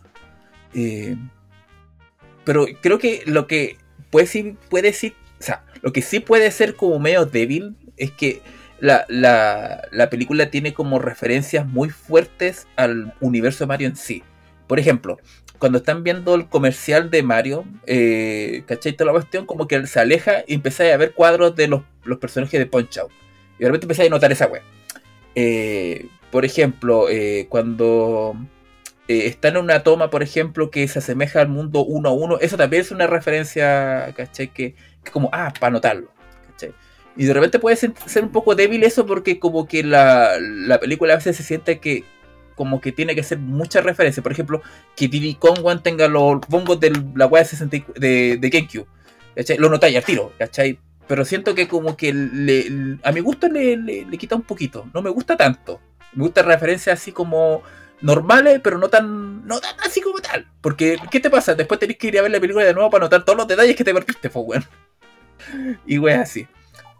Eh, pero creo que lo que puede sí, puede sí, o sea, lo que sí puede ser como medio débil es que la, la, la película tiene como referencias muy fuertes al universo de Mario en sí. Por ejemplo, cuando están viendo el comercial de Mario, eh, ¿cachai? Toda la cuestión como que se aleja y empezáis a ver cuadros de los, los personajes de Punch Out. Y de repente empezáis a notar esa wea. Eh, por ejemplo, eh, cuando eh, está en una toma, por ejemplo, que se asemeja al mundo uno a uno, eso también es una referencia, ¿cachai? Que, que como, ah, para notarlo, ¿cachai? Y de repente puede ser, ser un poco débil eso porque como que la, la película a veces se siente que como que tiene que ser mucha referencia. Por ejemplo, que Diddy Kong tenga los bongos de la weá de, 60 y- de, de. ¿cachai? Lo notáis al tiro, ¿cachai? pero siento que como que le, a mi gusto le, le- quita un poquito. No me gusta tanto. Me gusta referencias así como normales, pero no tan, no tan así como tal. Porque, ¿qué te pasa? Después tenés que ir a ver la película de nuevo para notar todos los detalles que te perdiste, pues, weón. Y weón, así.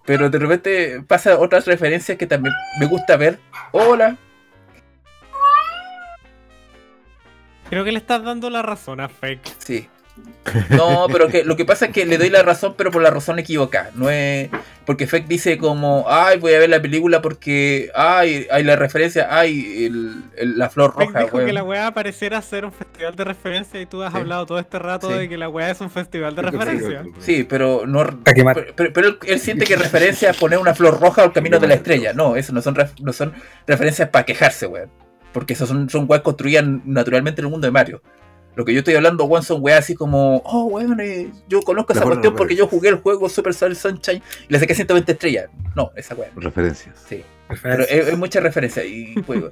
Pero de repente pasa otras referencias que también me gusta ver. Hola. Creo que le estás dando la razón a Fake. Sí. No, pero que lo que pasa es que le doy la razón, pero por la razón equivocada. No es. Porque Feck dice como, ay, voy a ver la película porque. Ay, hay la referencia, ay, el, el- la flor Fake roja, dijo weón. que la weá pareciera ser un festival de referencia y tú has Sí. hablado todo este rato Sí. de que la weá es un festival de referencia. Sí, pero no. A quemar. Pero, pero- pero él, él siente que referencia a poner una flor roja al camino de la estrella. No, eso no son, ref- no son referencias para quejarse, weón. Porque esos son, son weas construidas naturalmente en el mundo de Mario. Lo que yo estoy hablando, weón, son weas así como, oh, weón, eh, yo conozco esa cuestión no porque yo jugué el juego Super Star Sunshine y le saqué 120 estrellas. No, esa wea. Referencias. Sí. Pero es, es mucha referencia. Y, pues,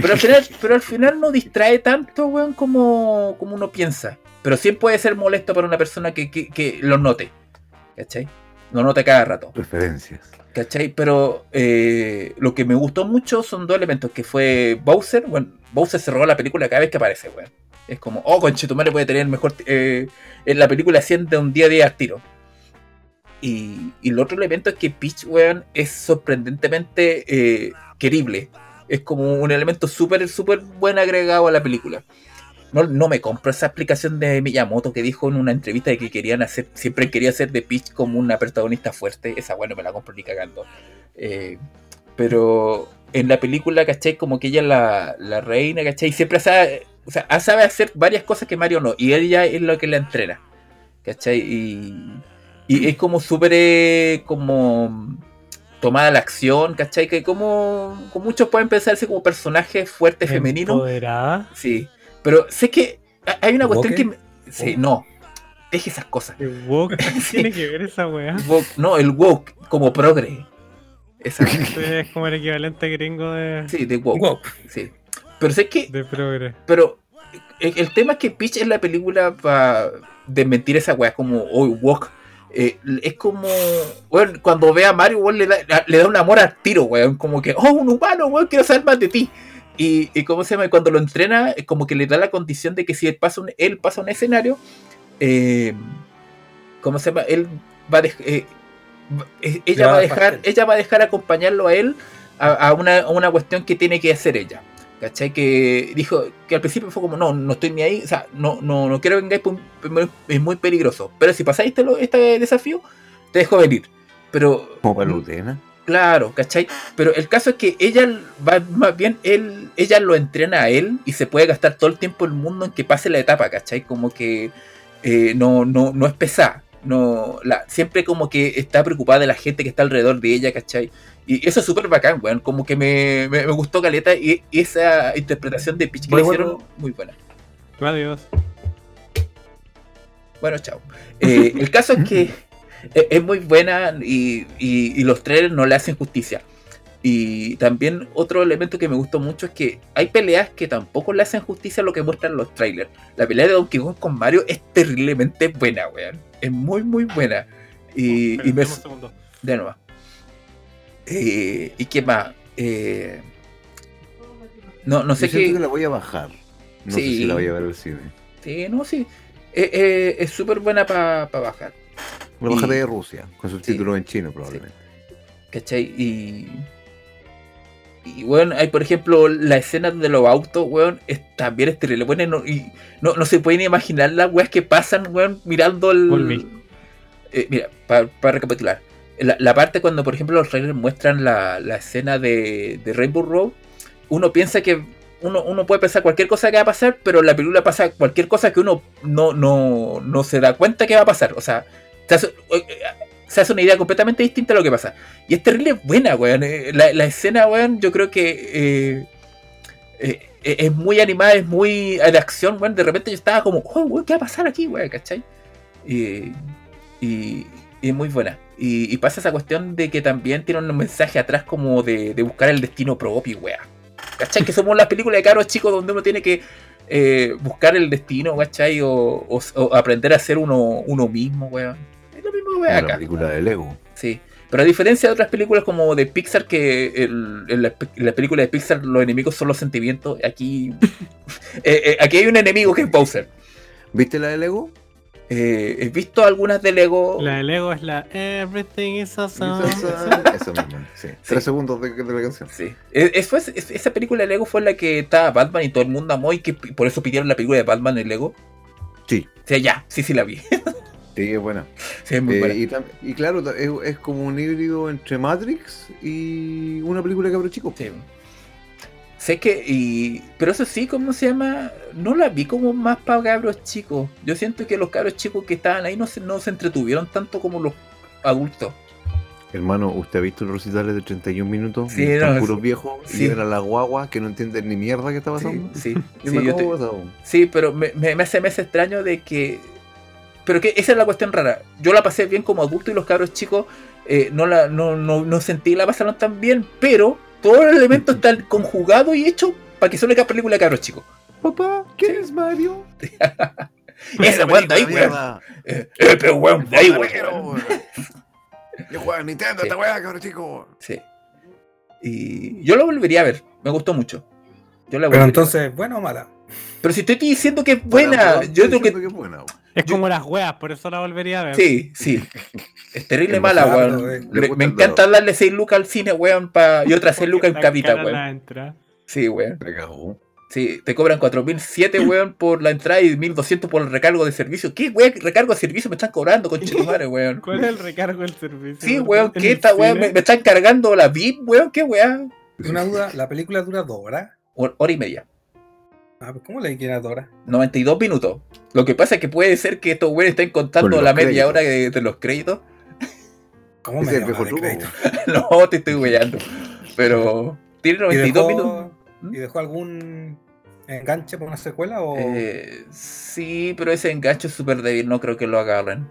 pero, al final, pero al final no distrae tanto, weón, como, como uno piensa. Pero sí puede ser molesto para una persona que, que, que lo note. ¿Cachai? Lo note cada rato. Referencias. ¿Cachai? Pero eh, lo que me gustó mucho son dos elementos, que fue Bowser. Bueno, Bowser se robó la película cada vez que aparece, weón. Es como, oh, conchetumare puede tener mejor... eh, en la película siente un día a día al tiro. Y, y el otro elemento es que Peach, weón, es sorprendentemente eh, querible. Es como un elemento súper, súper buen agregado a la película. No, no me compro esa explicación de Miyamoto que dijo en una entrevista de que querían hacer, siempre quería hacer de Peach como una protagonista fuerte. Esa bueno me la compro ni cagando. Eh, pero en la película, ¿cachai? Como que ella es la, la reina, ¿cachai? Siempre sabe, o sea, sabe hacer varias cosas que Mario no. Y ella es lo que la entrena. ¿Cachai? Y, y es como súper eh, como tomada la acción, ¿cachai? Que como, como muchos pueden pensarse como personaje fuerte femenino. Empoderada. Sí. Pero sé que ha- hay una cuestión que... Me- Sí, no. Deje esas cosas. ¿Qué woke Sí. tiene que ver esa weá? Woke- no, el woke como progre. Esa, Es como el equivalente gringo de, sí, de woke. Sí. Pero sé que... de progre. Pero el, el tema es que Peach en la película para desmentir esa weá como oh, woke. eh, es como, weón, cuando ve a Mario, weón, le da, le da un amor al tiro, weón. Como que, oh, un humano, weón, quiero saber más de ti. Y, y cómo se llama, cuando lo entrena, es como que le da la condición de que si él pasa un, él pasa un escenario, eh, ¿cómo se llama? Él va a eh, ella va a dejar, pastel. ella va a dejar acompañarlo a él a, a una, a una cuestión que tiene que hacer ella. ¿Cachai? Que dijo que al principio fue como, no, no estoy ni ahí, o sea, no, no, no quiero que vengáis, pues, es muy peligroso. Pero si pasáis este, este desafío, te dejo venir. Pero Como para Lutena. Claro, ¿cachai? Pero el caso es que ella va más bien, él, ella lo entrena a él y se puede gastar todo el tiempo el mundo en que pase la etapa, ¿cachai? Como que eh, no, no, no es pesada. No, la, siempre como que está preocupada de la gente que está alrededor de ella, ¿cachai? Y eso es súper bacán, weón. Como que me, me, me gustó Caleta y, y esa interpretación de Peach que bueno. hicieron, muy buena. Adiós. Bueno, chao. Eh, el caso es que es, es muy buena y, y- y los trailers no le hacen justicia. Y también otro elemento que me gustó mucho es que hay peleas que tampoco le hacen justicia a lo que muestran los trailers. La pelea de Donkey Kong con Mario es terriblemente buena, weón. Es muy, muy buena. Y, y me... Espera, un segundo. De nuevo. Eh, ¿Y qué más? Eh, no, no sé Yo qué... que la voy a bajar. No sé Sí. si la voy a ver al cine. Sí, no, sí. Eh, eh, es súper buena para bajar. Bajaré Y- de Rusia, con subtítulos en chino probablemente. ¿Cachai? Y. Y, weón, hay, por ejemplo, la escena de los autos, weón, es, también es terrible. Weón, y no, y no, no se pueden imaginar las weas que pasan, weón, mirando el. Eh, mira, para recapitular. La, la parte cuando, por ejemplo, los trailers muestran la, la escena de, de Rainbow Road, uno piensa que. Uno, uno puede pensar cualquier cosa que va a pasar, pero en la película pasa cualquier cosa que uno no, no, no se da cuenta que va a pasar. O sea, se hace, eh, se hace una idea completamente distinta a lo que pasa. Y es terrible buena, weón. Eh, La, la escena, weón, yo creo que eh, es muy animada, es muy de acción, weón. De repente yo estaba como, oh, weón, ¿qué va a pasar aquí, weón? ¿Cachai? Y, y, y es muy buena. Y, pasa esa cuestión de que también tiene un mensaje atrás como de, de buscar el destino propio, weón. ¿Cachai? Que somos las películas de caros chicos donde uno tiene que buscar el destino, ¿cachai? O, o- o aprender a ser uno, uno mismo, weón. La película de Lego. Sí. Pero a diferencia de otras películas como de Pixar, que el- en, la, en la película de Pixar los enemigos son los sentimientos, aquí, eh, eh, aquí hay un enemigo que es Bowser. ¿Viste la de Lego? Eh, he visto algunas de Lego. La de Lego es la Everything is awesome. Eso mismo, sí. Tres segundos de, de la canción. Sí. Fue- es- esa película de Lego fue la que estaba Batman y todo el mundo amó y que por eso pidieron la película de Batman en Lego. Sí, O sea, ya, sí, sí la vi. sí, es buena. Sí, es muy Eh, buena. y, claro, es, es como un híbrido entre Matrix y una película de cabro chico. Sí. Sé que, y, pero eso sí, ¿cómo se llama? No la vi como más para cabros chicos. Yo siento que los cabros chicos que estaban ahí no se, no se entretuvieron tanto como los adultos. Hermano, ¿usted ha visto los recitales de 31 minutos? Sí, Están no, puros sí. viejos Sí. y eran las guaguas que no entienden ni mierda que está pasando. sí, sí, yo te- sí, pero me, me- me hace, me hace extraño de que... Pero que esa es la cuestión rara. Yo la pasé bien como adulto y los cabros chicos eh, no, la, no, no, no sentí la pasaron tan bien, pero todos los elementos están conjugados y hechos para que sea una película de cabros chicos. Papá, ¿quién es Mario? Esa weón de ahí, weón. Eh, eh, pero weón, de ahí, weón. Yo juego a Nintendo, Sí. esta weá, cabrón chico. Sí. Y yo lo volvería a ver. Me gustó mucho. Yo la Pero entonces, ¿buena o mala? Pero si estoy diciendo que es buena, yo creo que. que es buena. Es Yo- como las weas, por eso la volvería a ver. Sí, sí. Es terrible mala, weón. Me, encanta dado. darle 6 lucas al cine, weón, pa... y otras 6 lucas en La capita, weón. Sí, weón. Sí, te cobran 4007, weón, por la entrada y 1200 por el recargo de servicio. ¿Qué, weón? ¿Recargo de servicio me están cobrando, conchetumare, weón? ¿Cuál es el recargo del servicio? Sí, weón, ¿En ¿qué el esta, weón? Me, me están cargando la VIP, weón, ¿qué weón? Una duda, la película dura dos horas. Hor- Hora y media. Ah, pues ¿cómo le quieren dos horas? 92 minutos. Lo que pasa es que puede ser que estos güeyes estén contando la media créditos. hora de, de los créditos. ¿Cómo me el viejo crédito? no, te estoy weyando. Pero tiene ¿Y 92 minutos. dejó, ¿Y dejó algún enganche para una secuela o Eh, sí, pero ese enganche es súper débil. No creo que lo agarren.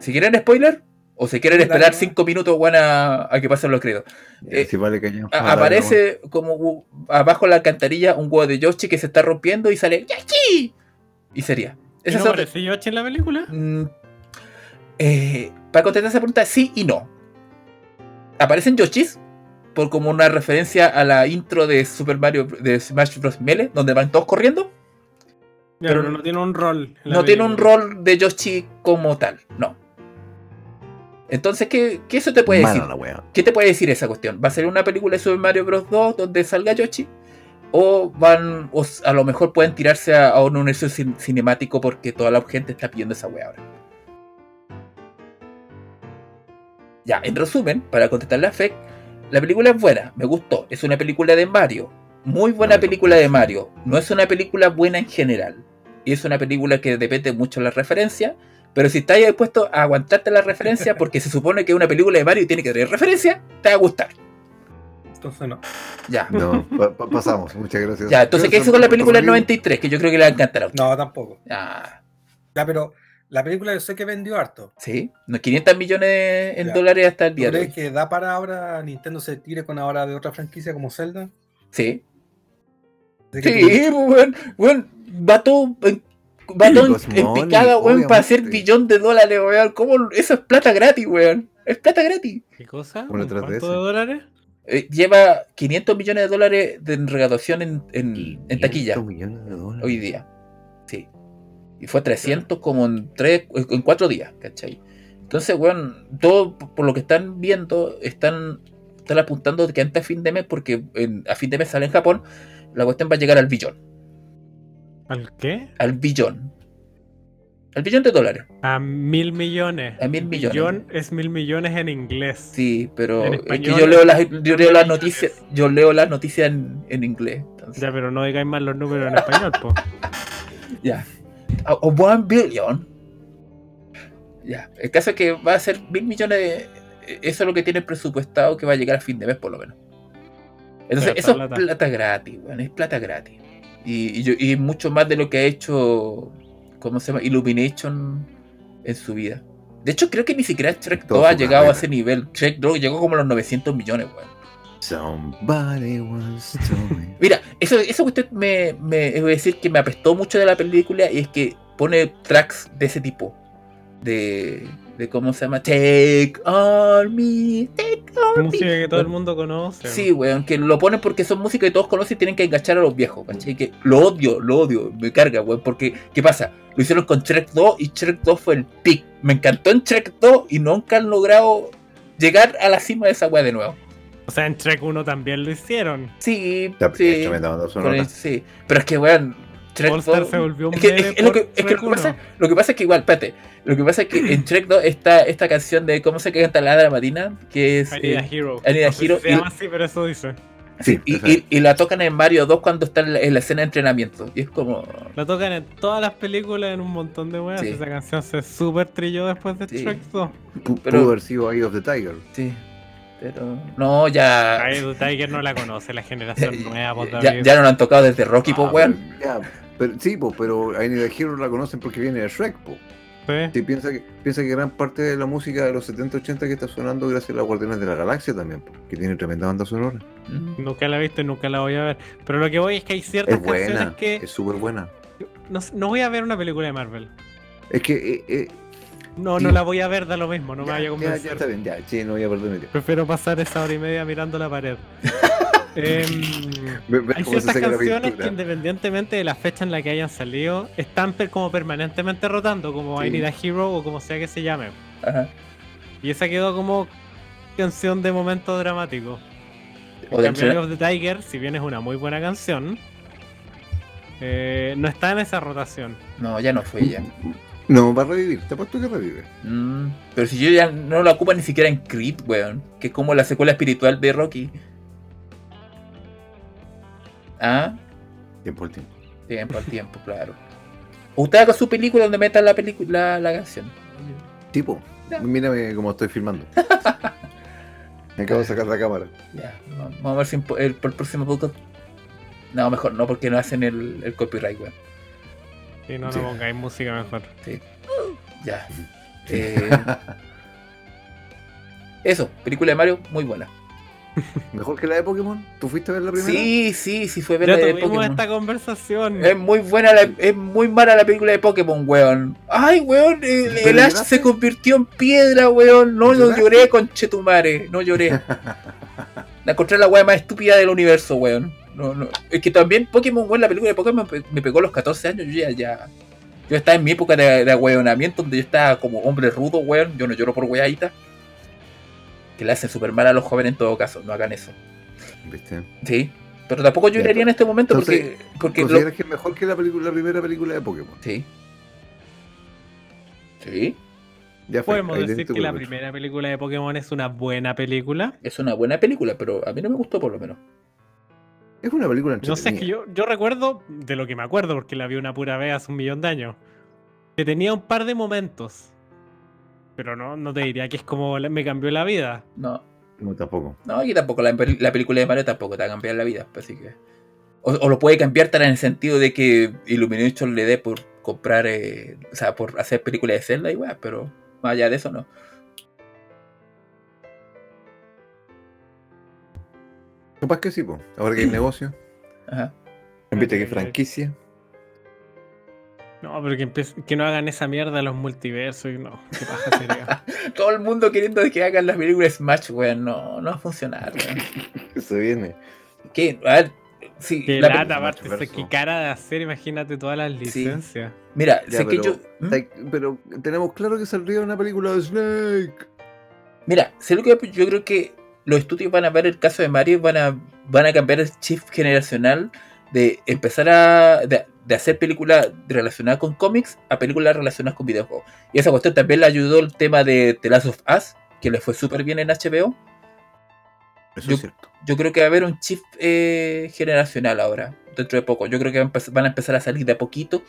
Si quieren spoiler, o si quieren esperar. 5 minutos bueno, a, a que pasen los créditos. Eh, si vale. A- aparece como abajo en la alcantarilla un huevo de Yoshi que se está rompiendo y sale ¡Yoshi! Y sería. ¿Y Esa no otra- aparece Yoshi en la película? Mm, eh, para contestar esa pregunta, sí y no. Aparecen Yoshis por como una referencia a la intro de Super Mario de Smash Bros. Melee, donde van todos corriendo. Ya, Pero pero no tiene un rol. No tiene un rol de Yoshi como tal, no. Entonces, ¿qué, qué eso te puede decir? la. ¿Qué te puede decir esa cuestión? ¿Va a ser una película de Super Mario Bros. 2 donde salga Yoshi? ¿O van, o a lo mejor pueden tirarse a, a un universo cin- cinemático porque toda la gente está pidiendo esa wea ahora? Ya, en resumen, para contestar la fe, la película es buena, me gustó. Es una película de Mario. Muy buena no. película de Mario. No es una película buena en general. Y es una película que depende mucho de la referencia. Pero si estás dispuesto a aguantarte la referencia, porque se supone que es una película de Mario y tiene que tener referencia, te va a gustar. entonces no? Ya. No, pa- pa- pasamos. Muchas gracias. Ya, entonces, ¿qué hizo con la película del tu review. 93? Que yo creo que le va a encantar a usted. No, tampoco. Ya. Ya, pero la película yo sé que vendió harto. Sí, unos 500 millones en Ya. dólares hasta el ¿Tú día de crees hoy. que da para ahora Nintendo se tire con ahora de otra franquicia como Zelda? Sí. Sí, pues, weón. Weón, va todo en, va todo en- picada, weón, para hacer billón de dólares, weón. ¿Cómo? Eso es plata gratis, weón. Es plata gratis. ¿Qué cosa? ¿Un ¿Cuánto de dólares? Eh, lleva 500 millones de dólares de recaudación en, en, en taquilla 500 millones de dólares. hoy día. Sí. Y fue 300 como en, tres, en 4 días, ¿cachai? Entonces, weón, todo por lo que están viendo, están, están apuntando que antes a fin de mes, porque en- a fin de mes sale en Japón, la cuestión va a llegar al billón. ¿Al qué? Al billón. Al billón de dólares. A mil millones. A mil millones. Billón es mil millones en inglés. Sí, pero En es que español yo leo las, yo leo las noticias, yo leo las noticias en, en inglés. entonces- Ya, pero no digáis más los números en español, po. Ya. A, a one billion. Ya. El caso es que va a ser mil millones de. Eso es lo que tiene presupuestado que va a llegar a fin de mes, por lo menos. Entonces, Pero eso plata. es plata gratis, weón. Es plata gratis. Y, y, yo- y mucho más de lo que ha hecho. ¿Cómo se llama? Illumination en su vida. De hecho, creo que ni siquiera Shrek Toda 2 ha llegado a ese nivel. Shrek 2 llegó como a los 900 millones, weón. Somebody. Mira, eso, eso que usted me, me a decir que me apestó mucho de la película y es que pone tracks de ese tipo. De, de cómo se llama Take on me, take Música que todo el mundo conoce. Sí, weón, que lo ponen porque son música que todos conocen y tienen que enganchar a los viejos, ¿cachai? Que lo odio, lo odio, me carga, weón, porque, ¿qué pasa? Lo hicieron con Shrek 2 y Shrek 2 fue el pick. Me encantó en Shrek 2 y nunca han logrado llegar a la cima de esa weá de nuevo. O sea, en Trek 1 también lo hicieron. Sí, sí, sí. Pero es que, weón, Shrek All Star 2 se volvió un es que, meme es- es lo, que, es que lo, que pasa, 1. lo que pasa es que igual, espérate, lo que pasa es que en Shrek 2 está esta canción de cómo se canta la hada marina, que es I need a eh, hero. I need a No hero se y- llama así, pero eso dice. Sí, y, y- y la tocan en Mario 2 cuando está en la, en la escena de entrenamiento. Y es como. La tocan en todas las películas, en un montón de weas. Sí. Esa canción se super trilló después de Sí. Shrek 2. Pu- pero- Pudo haber sido Eye of the Tiger. Sí. Pero. No, ya. The Tiger no la conoce, la generación nueva, ya, ya no lo han tocado desde Rocky, Ah, pues, weón. ya, pero- sí, po, pero a Hero la conocen porque viene de Shrek, po. Sí. Sí, piensa que, piensa que gran parte de la música de los 70-80 que está sonando gracias a los Guardianes de la Galaxia también, que tiene tremenda banda sonora. Mm. Nunca la he visto y nunca la voy a ver. Pero lo que voy es que hay ciertas Es buena, canciones que. es súper buena. No, no voy a ver una película de Marvel. Es que eh, eh, No, no la voy a ver, da lo mismo, no me ya, vaya a ya, convencer. ya está bien, ya, sí, no voy a perder mi tiempo. Prefiero pasar esa hora y media mirando la pared. Em, hay ciertas canciones que independientemente de la fecha en la que hayan salido, están per- como permanentemente rotando, como I Sí. Need a Hero o como sea que se llame. Ajá. Y esa quedó como canción de momento dramático. Entrena- of the Tiger, si bien es una muy buena canción, eh, no está en esa rotación. No, ya no fue ya. No, va a revivir, te apuesto que revive. Mm, Pero si yo ya no la ocupo ni siquiera en Creed, weón. Que es como la secuela espiritual de Rocky. Ah, Tiempo al tiempo. tiempo al tiempo, claro. Usted haga su película donde meta la película, la, la canción. Tipo, Ya. mírame cómo estoy filmando. Me acabo de sacar la cámara. Ya, va- vamos a ver si el, por el próximo podcast. No, mejor no, porque no hacen el, el copyright, weón. Y no, no Sí. pongáis música mejor. Ya. Eh, eso, película de Mario, muy buena. Mejor que la de Pokémon. ¿Tú fuiste a ver la primera? Sí, sí, sí fue ver Ya la de Pokémon. esta conversación. Es muy buena, la- es muy mala la película de Pokémon, weón. Ay, weón, el, ¿Pero el Ash se convirtió en piedra, weón. No, no lloré con Chetumare, no lloré. La encontré la weá más estúpida del universo, weón. No, no. Es que también Pokémon, weón, la película de Pokémon me, pegó a los 14 años. Yo ya, ya. Yo estaba en mi época de, de donde yo estaba como hombre rudo, weón. Yo no lloro por weadita. Que le hacen súper mal a los jóvenes en todo caso, no hagan eso. ¿Viste? Sí. Pero tampoco Ya, lloraría en este momento entonces, porque. porque lo- ¿Consideras que es mejor que la, película, la primera película de Pokémon? Sí. Sí. Ya fue. Podemos decir que la primera película de Pokémon es una buena película. Es una buena película, pero a mí no me gustó por lo menos. Es una película No sé, es que yo, yo recuerdo, de lo que me acuerdo, porque la vi una pura vez hace un millón de años, que tenía un par de momentos. Pero no, no te diría que es como me cambió la vida. No. No, tampoco. No, aquí tampoco. La, la película de Mario tampoco te va a cambiar la vida. pues, Así que. O, o lo puede cambiar tan en el sentido de que Illumination le dé por comprar. eh, o sea, por hacer películas de Zelda y weá, pero más allá de eso no. Capaz que sí, po. Ahora que hay negocio. Ajá. Viste que franquicia. No, pero que, que no hagan esa mierda los multiversos y no. Qué paja sería. Todo el mundo queriendo que hagan las películas Smash, weón. No, no va a funcionar, weón. Eso viene. ¿Qué? A ver. Sí, Qué la lata, aparte, multiverso. qué cara de hacer, imagínate todas las Sí. licencias. Mira, Ya, sé que pero- yo. ¿Mm? Pero tenemos claro que saldría una película de Snake. Mira, sé lo que yo creo que los estudios van a ver el caso de Mario, van a, van a cambiar el shift generacional de empezar a de, de hacer películas relacionadas con cómics a películas relacionadas con videojuegos. Y esa cuestión también le ayudó el tema de The Last of Us, que le fue súper bien en HBO. Eso Yo- es cierto. Yo creo que va a haber un shift eh, generacional ahora, dentro de poco. Yo creo que van a empe- van a empezar a salir de a poquito.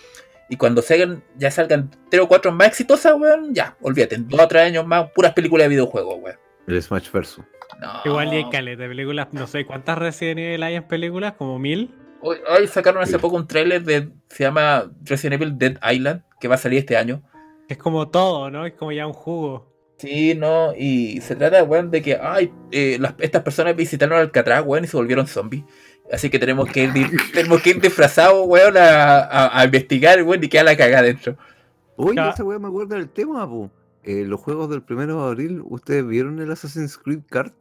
Y cuando salgan, ya salgan tres o cuatro más exitosas, weón, ya, olvídate, en dos o tres años más, puras películas de videojuegos, weón. El Smash Versus. No. Igual y hay caleta de películas, no sé cuántas Resident Evil hay en películas, como mil. Hoy, hoy sacaron hace Sí. poco un tráiler de se llama Resident Evil Dead Island que va a salir este año. Es como todo, ¿no? Es como ya un jugo. Sí, no, y se trata, weón, de que ay, eh, las- estas personas visitaron Alcatraz, weón, y se volvieron zombies. Así que tenemos que ir, tenemos que ir disfrazados, weón, a, a- a investigar, weón, y queda la cagada dentro. Oye, Ya. esa weá me acuerda del tema, po. eh, los juegos del primero de abril, ¿ustedes vieron el Assassin's Creed Kart?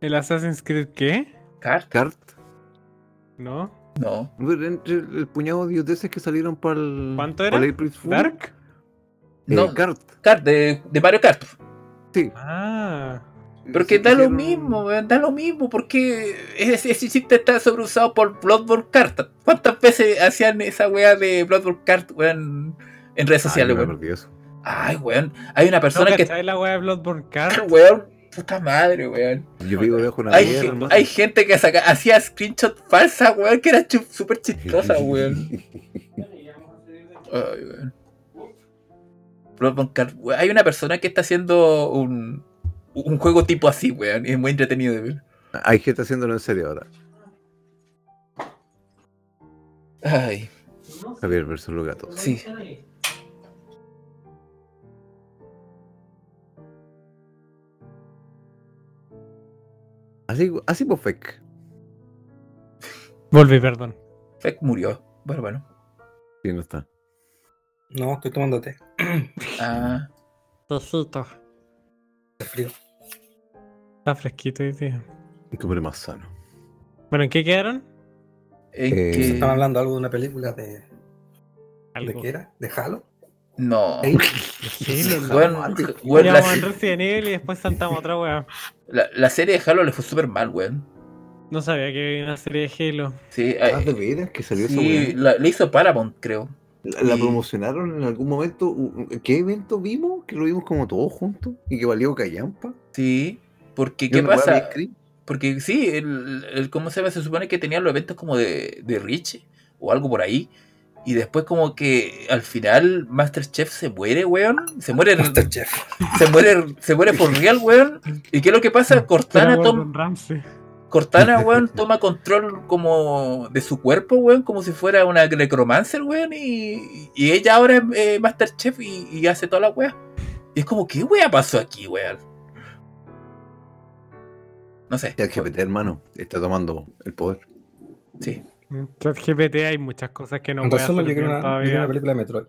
¿El Assassin's Creed qué? ¿Cart? Kart. ¿No? No. Entre el, puñado de idioteces que salieron para el. ¿Cuánto para era? el April Fool. ¿Dark? Eh, No. Kart. Kart, de, de Mario Kart. Sí. Ah. Pero que da lo mismo, weón, da lo mismo, porque ese, ese chiste está sobreusado por Bloodborne Kart. ¿Cuántas veces hacían esa weá de Bloodborne Kart, weón, en redes sociales, no weón? Ay, weón, hay una ¿No persona que... cachai la weá de Bloodborne Kart? Weón, puta madre, weón. Yo vivo debajo de una Hay, hermano. hay gente que saca, hacía screenshot falsa, weón, que era súper chistosa, weón. Ay, weón. Hay una persona que está haciendo un, un juego tipo así, weón, y es muy entretenido de ver. Hay gente haciéndolo en serio ahora. Ay, Javier versus los gatos. sí. Así, así pues, Fek. Volví, perdón. Feck murió. Bueno, bueno. Sí, no está. No, estoy tomando té. Ah, Tocito. Hace frío. Está fresquito hoy día. Un hombre más sano. Bueno, ¿en qué quedaron? en Eh, que- Estaban hablando algo de una película de. ¿De Algo. qué era? ¿De Halo? No. Sí, Bueno, bueno, la, Íbamos en Resident Evil y después saltamos otra weá. la- la serie de Halo le fue súper mal, weón. No sabía que había una serie de Halo. Sí, Ah, eh, de veras que salió esa sí weá. la, la hizo Paramount, creo. La, la y- promocionaron en algún momento. ¿Qué evento vimos? Que lo vimos como todos juntos y que valió callampa. Sí, porque ¿qué pasa? Porque sí, el, el- ¿cómo se llama? Se supone que tenían los eventos como de, de Rich o algo por ahí. Y después como que al final Masterchef se muere, weón. Se muere, Masterchef. se muere, se muere por real, weón. ¿Y qué es lo que pasa? Cortana, Era tom- Gordon Ramsay. Cortana, weón, toma control como de su cuerpo, weón, como si fuera una necromancer, weón, y, y ella ahora es eh, Masterchef y, y hace toda la weá. Y es como, ¿qué weá pasó aquí, weón? No sé. ChatGPT, hermano, está tomando el poder. Sí. En ChatGPT hay muchas cosas que no En voy a resumen, yo hacer quiero una, yo quiero todavía. una película de Metroid.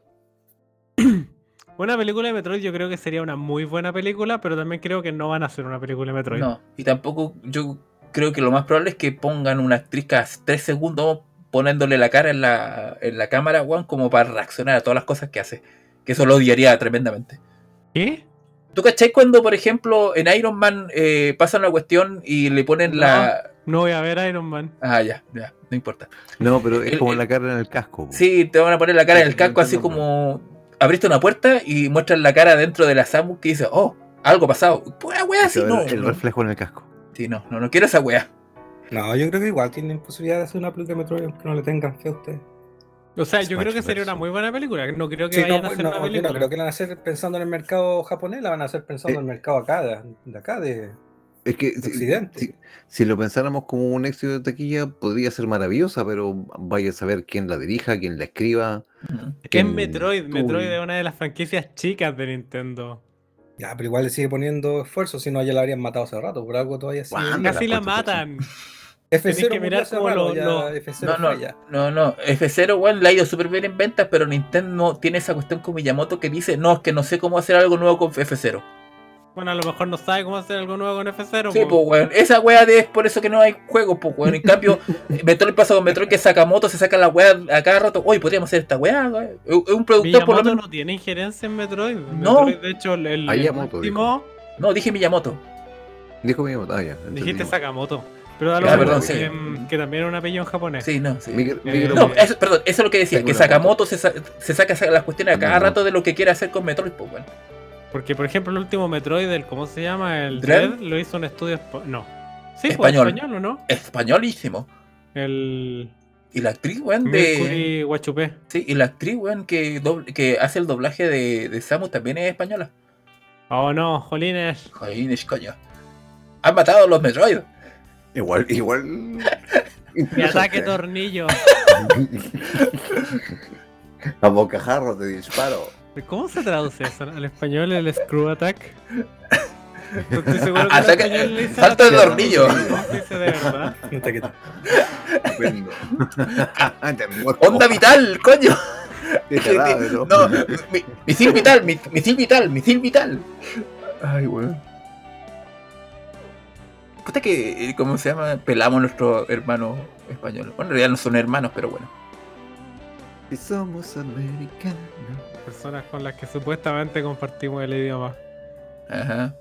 Una película de Metroid yo creo que sería una muy buena película, pero también creo que no van a hacer una película de Metroid. No, y tampoco yo creo que lo más probable es que pongan una actriz cada tres segundos poniéndole la cara en la, en la cámara, weón, como para reaccionar a todas las cosas que hace. Que eso lo odiaría tremendamente. ¿Qué? ¿Tú cachai cuando, por ejemplo, en Iron Man eh, pasa una cuestión y le ponen la... No voy a ver Iron Man. Ah, ya, ya, no importa. No, pero es El- como el- la cara en el casco. Sí, te van a poner la cara en el casco así como... Abriste una puerta y muestran la cara dentro de la Samu que dice, oh, algo pasado. Pues wea, así no. el reflejo en el casco. Sí, no, no, no quiero esa wea. No, yo creo que igual tienen posibilidad de hacer una película de Metroid aunque no le tengan fe a ustedes. O sea, yo creo que sería una muy buena película. No creo que Sí, vayan no, a hacer no, una yo no película. creo que la van a hacer pensando en el mercado japonés, la van a hacer pensando Eh. en el mercado acá, de, de acá, de, Es que si, Occidente. si- si lo pensáramos como un éxito de taquilla, podría ser maravillosa, pero vaya a saber quién la dirija, quién la escriba. Ujú. Es Metroid. Metroid es una de las franquicias chicas de Nintendo. Ya, pero igual le sigue poniendo esfuerzo, si no ya la habrían matado hace rato, por algo todavía sigue. Wanda. Casi la matan. F0 tenés que murió mirar hace como rato, lo- ya lo- F0 No, no, no, no. F0, weón, le ha ido súper bien en ventas, pero Nintendo tiene esa cuestión con Miyamoto que dice, no, es que no sé cómo hacer algo nuevo con F0. Bueno, a lo mejor no sabe cómo hacer algo nuevo con F0. Sí, po. pues, weón. Esa wea de, es por eso que no hay juegos, pues, weón. En cambio, Metroid pasa con Metroid que Sakamoto se saca la wea a cada rato. Oye, podríamos hacer esta wea, weón. Es un productor, por lo Miyamoto menos. no tiene injerencia en Metroid. No. Metroid, de hecho, el, el Miyamoto, último No, dije Miyamoto. Dijo mi ah, ya. dijiste entendimos. Sakamoto. Pero da lo Ah, mismo, perdón, que, sí. que también era un apellido en japonés. Sí, no, sí. Micro- Eh, No, eso, perdón, eso es lo que decía, que. Sakamoto se, sa- se saca las cuestiones a cada Miyamoto. rato de lo que quiere hacer con Metroid, pues, weón. Porque, por ejemplo, el último Metroid, el, ¿cómo se llama? El ¿Dread? Dread, lo hizo un estudio. No. Sí, pues, Español. español, ¿o no? Españolísimo. El. Y la actriz, weón, de. Guachupé. Sí, y la actriz, weón, que, doble- que hace el doblaje de, de Samus también es española. Oh no, Jolines. Joder, coño. Han matado a los Metroid. Igual, igual. Mi ataque tornillo. A bocajarro te disparo. ¿Cómo se traduce eso? ¿Al español el screw attack? Estoy seguro Ataque- español salto de tornillo. No. Onda vital, coño. ¿no? No, mi- misil vital, mi- misil vital, misil vital. Ay, weón. Puta que, eh, ¿cómo se llama? Pelamos a nuestros hermanos españoles. Bueno, en realidad no son hermanos, pero bueno. Si somos americanos. Personas con las que supuestamente compartimos el idioma. Ajá.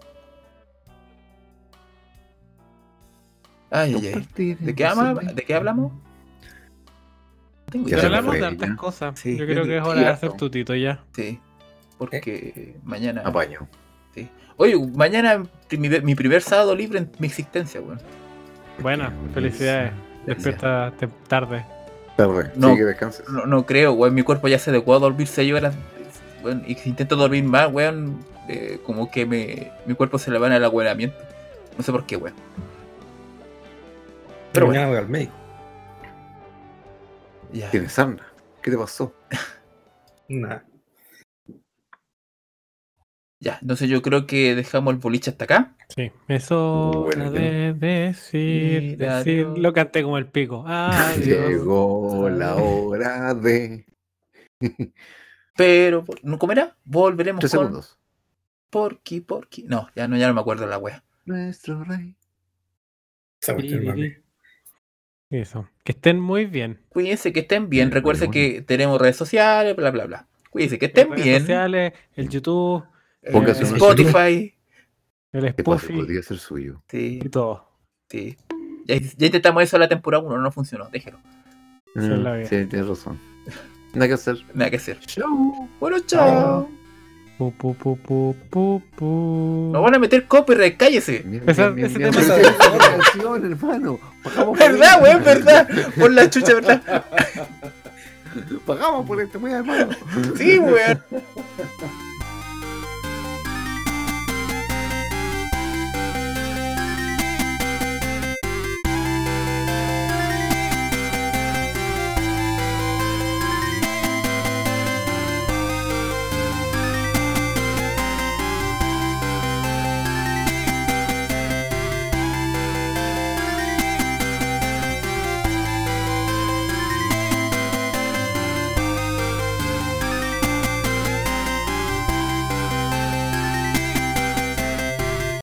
Ay, ay, ¿De qué, ama- ¿De qué hablamos? Ya hablamos de hartas cosas. Sí, Yo creo que es hora de hacer tutito ya. Sí. Porque mañana. Apaño. Oye, mañana mi, mi primer sábado libre en mi existencia, weón. Buena, Qué felicidades. Despierta tarde. Tarde. No. Sí, que descanses. No, no creo, weón. Mi cuerpo ya se adecuó a dormir 6 horas. Weón, y si intento dormir más, weón, eh, como que me, mi cuerpo se le va en el agüeramiento. No sé por qué, weón. Pero mañana voy al médico. Ya. Tienes sarna. ¿Qué te pasó? Nada. ya, entonces yo creo que dejamos el boliche hasta acá. Sí, eso Bueno, de decir, decir, lo canté como el pico. Adiós. Llegó la hora de. Pero, ¿no ¿cómo era? Volveremos Tres con segundos. Porky, Porky. No, ya no, ya no me acuerdo la wea. Nuestro rey. Eso. Que estén muy bien. Cuídense que estén bien. Recuerden que tenemos redes sociales, bla, bla, bla. Cuídense que estén redes bien. sociales, el YouTube, Eh, uno- Spotify. el. Spoofy Podría ser suyo. Sí, y todo. sí. Ya, ya intentamos eso en la temporada 1, no funcionó. Déjelo. Esa es la vida. Mm, Sí, tienes razón. Nada que hacer. Nada que hacer. Chau. Bueno, chao. Pu, pu, pu, pu, pu, pu. Nos van a meter copyright, cállese. Mira, mira, ese mira, tema canción, hermano. Pagamos ¿Verdad, esto. weón? ¿Verdad? Por la chucha, ¿verdad? Pagamos por este, weón, hermano. Sí, weón.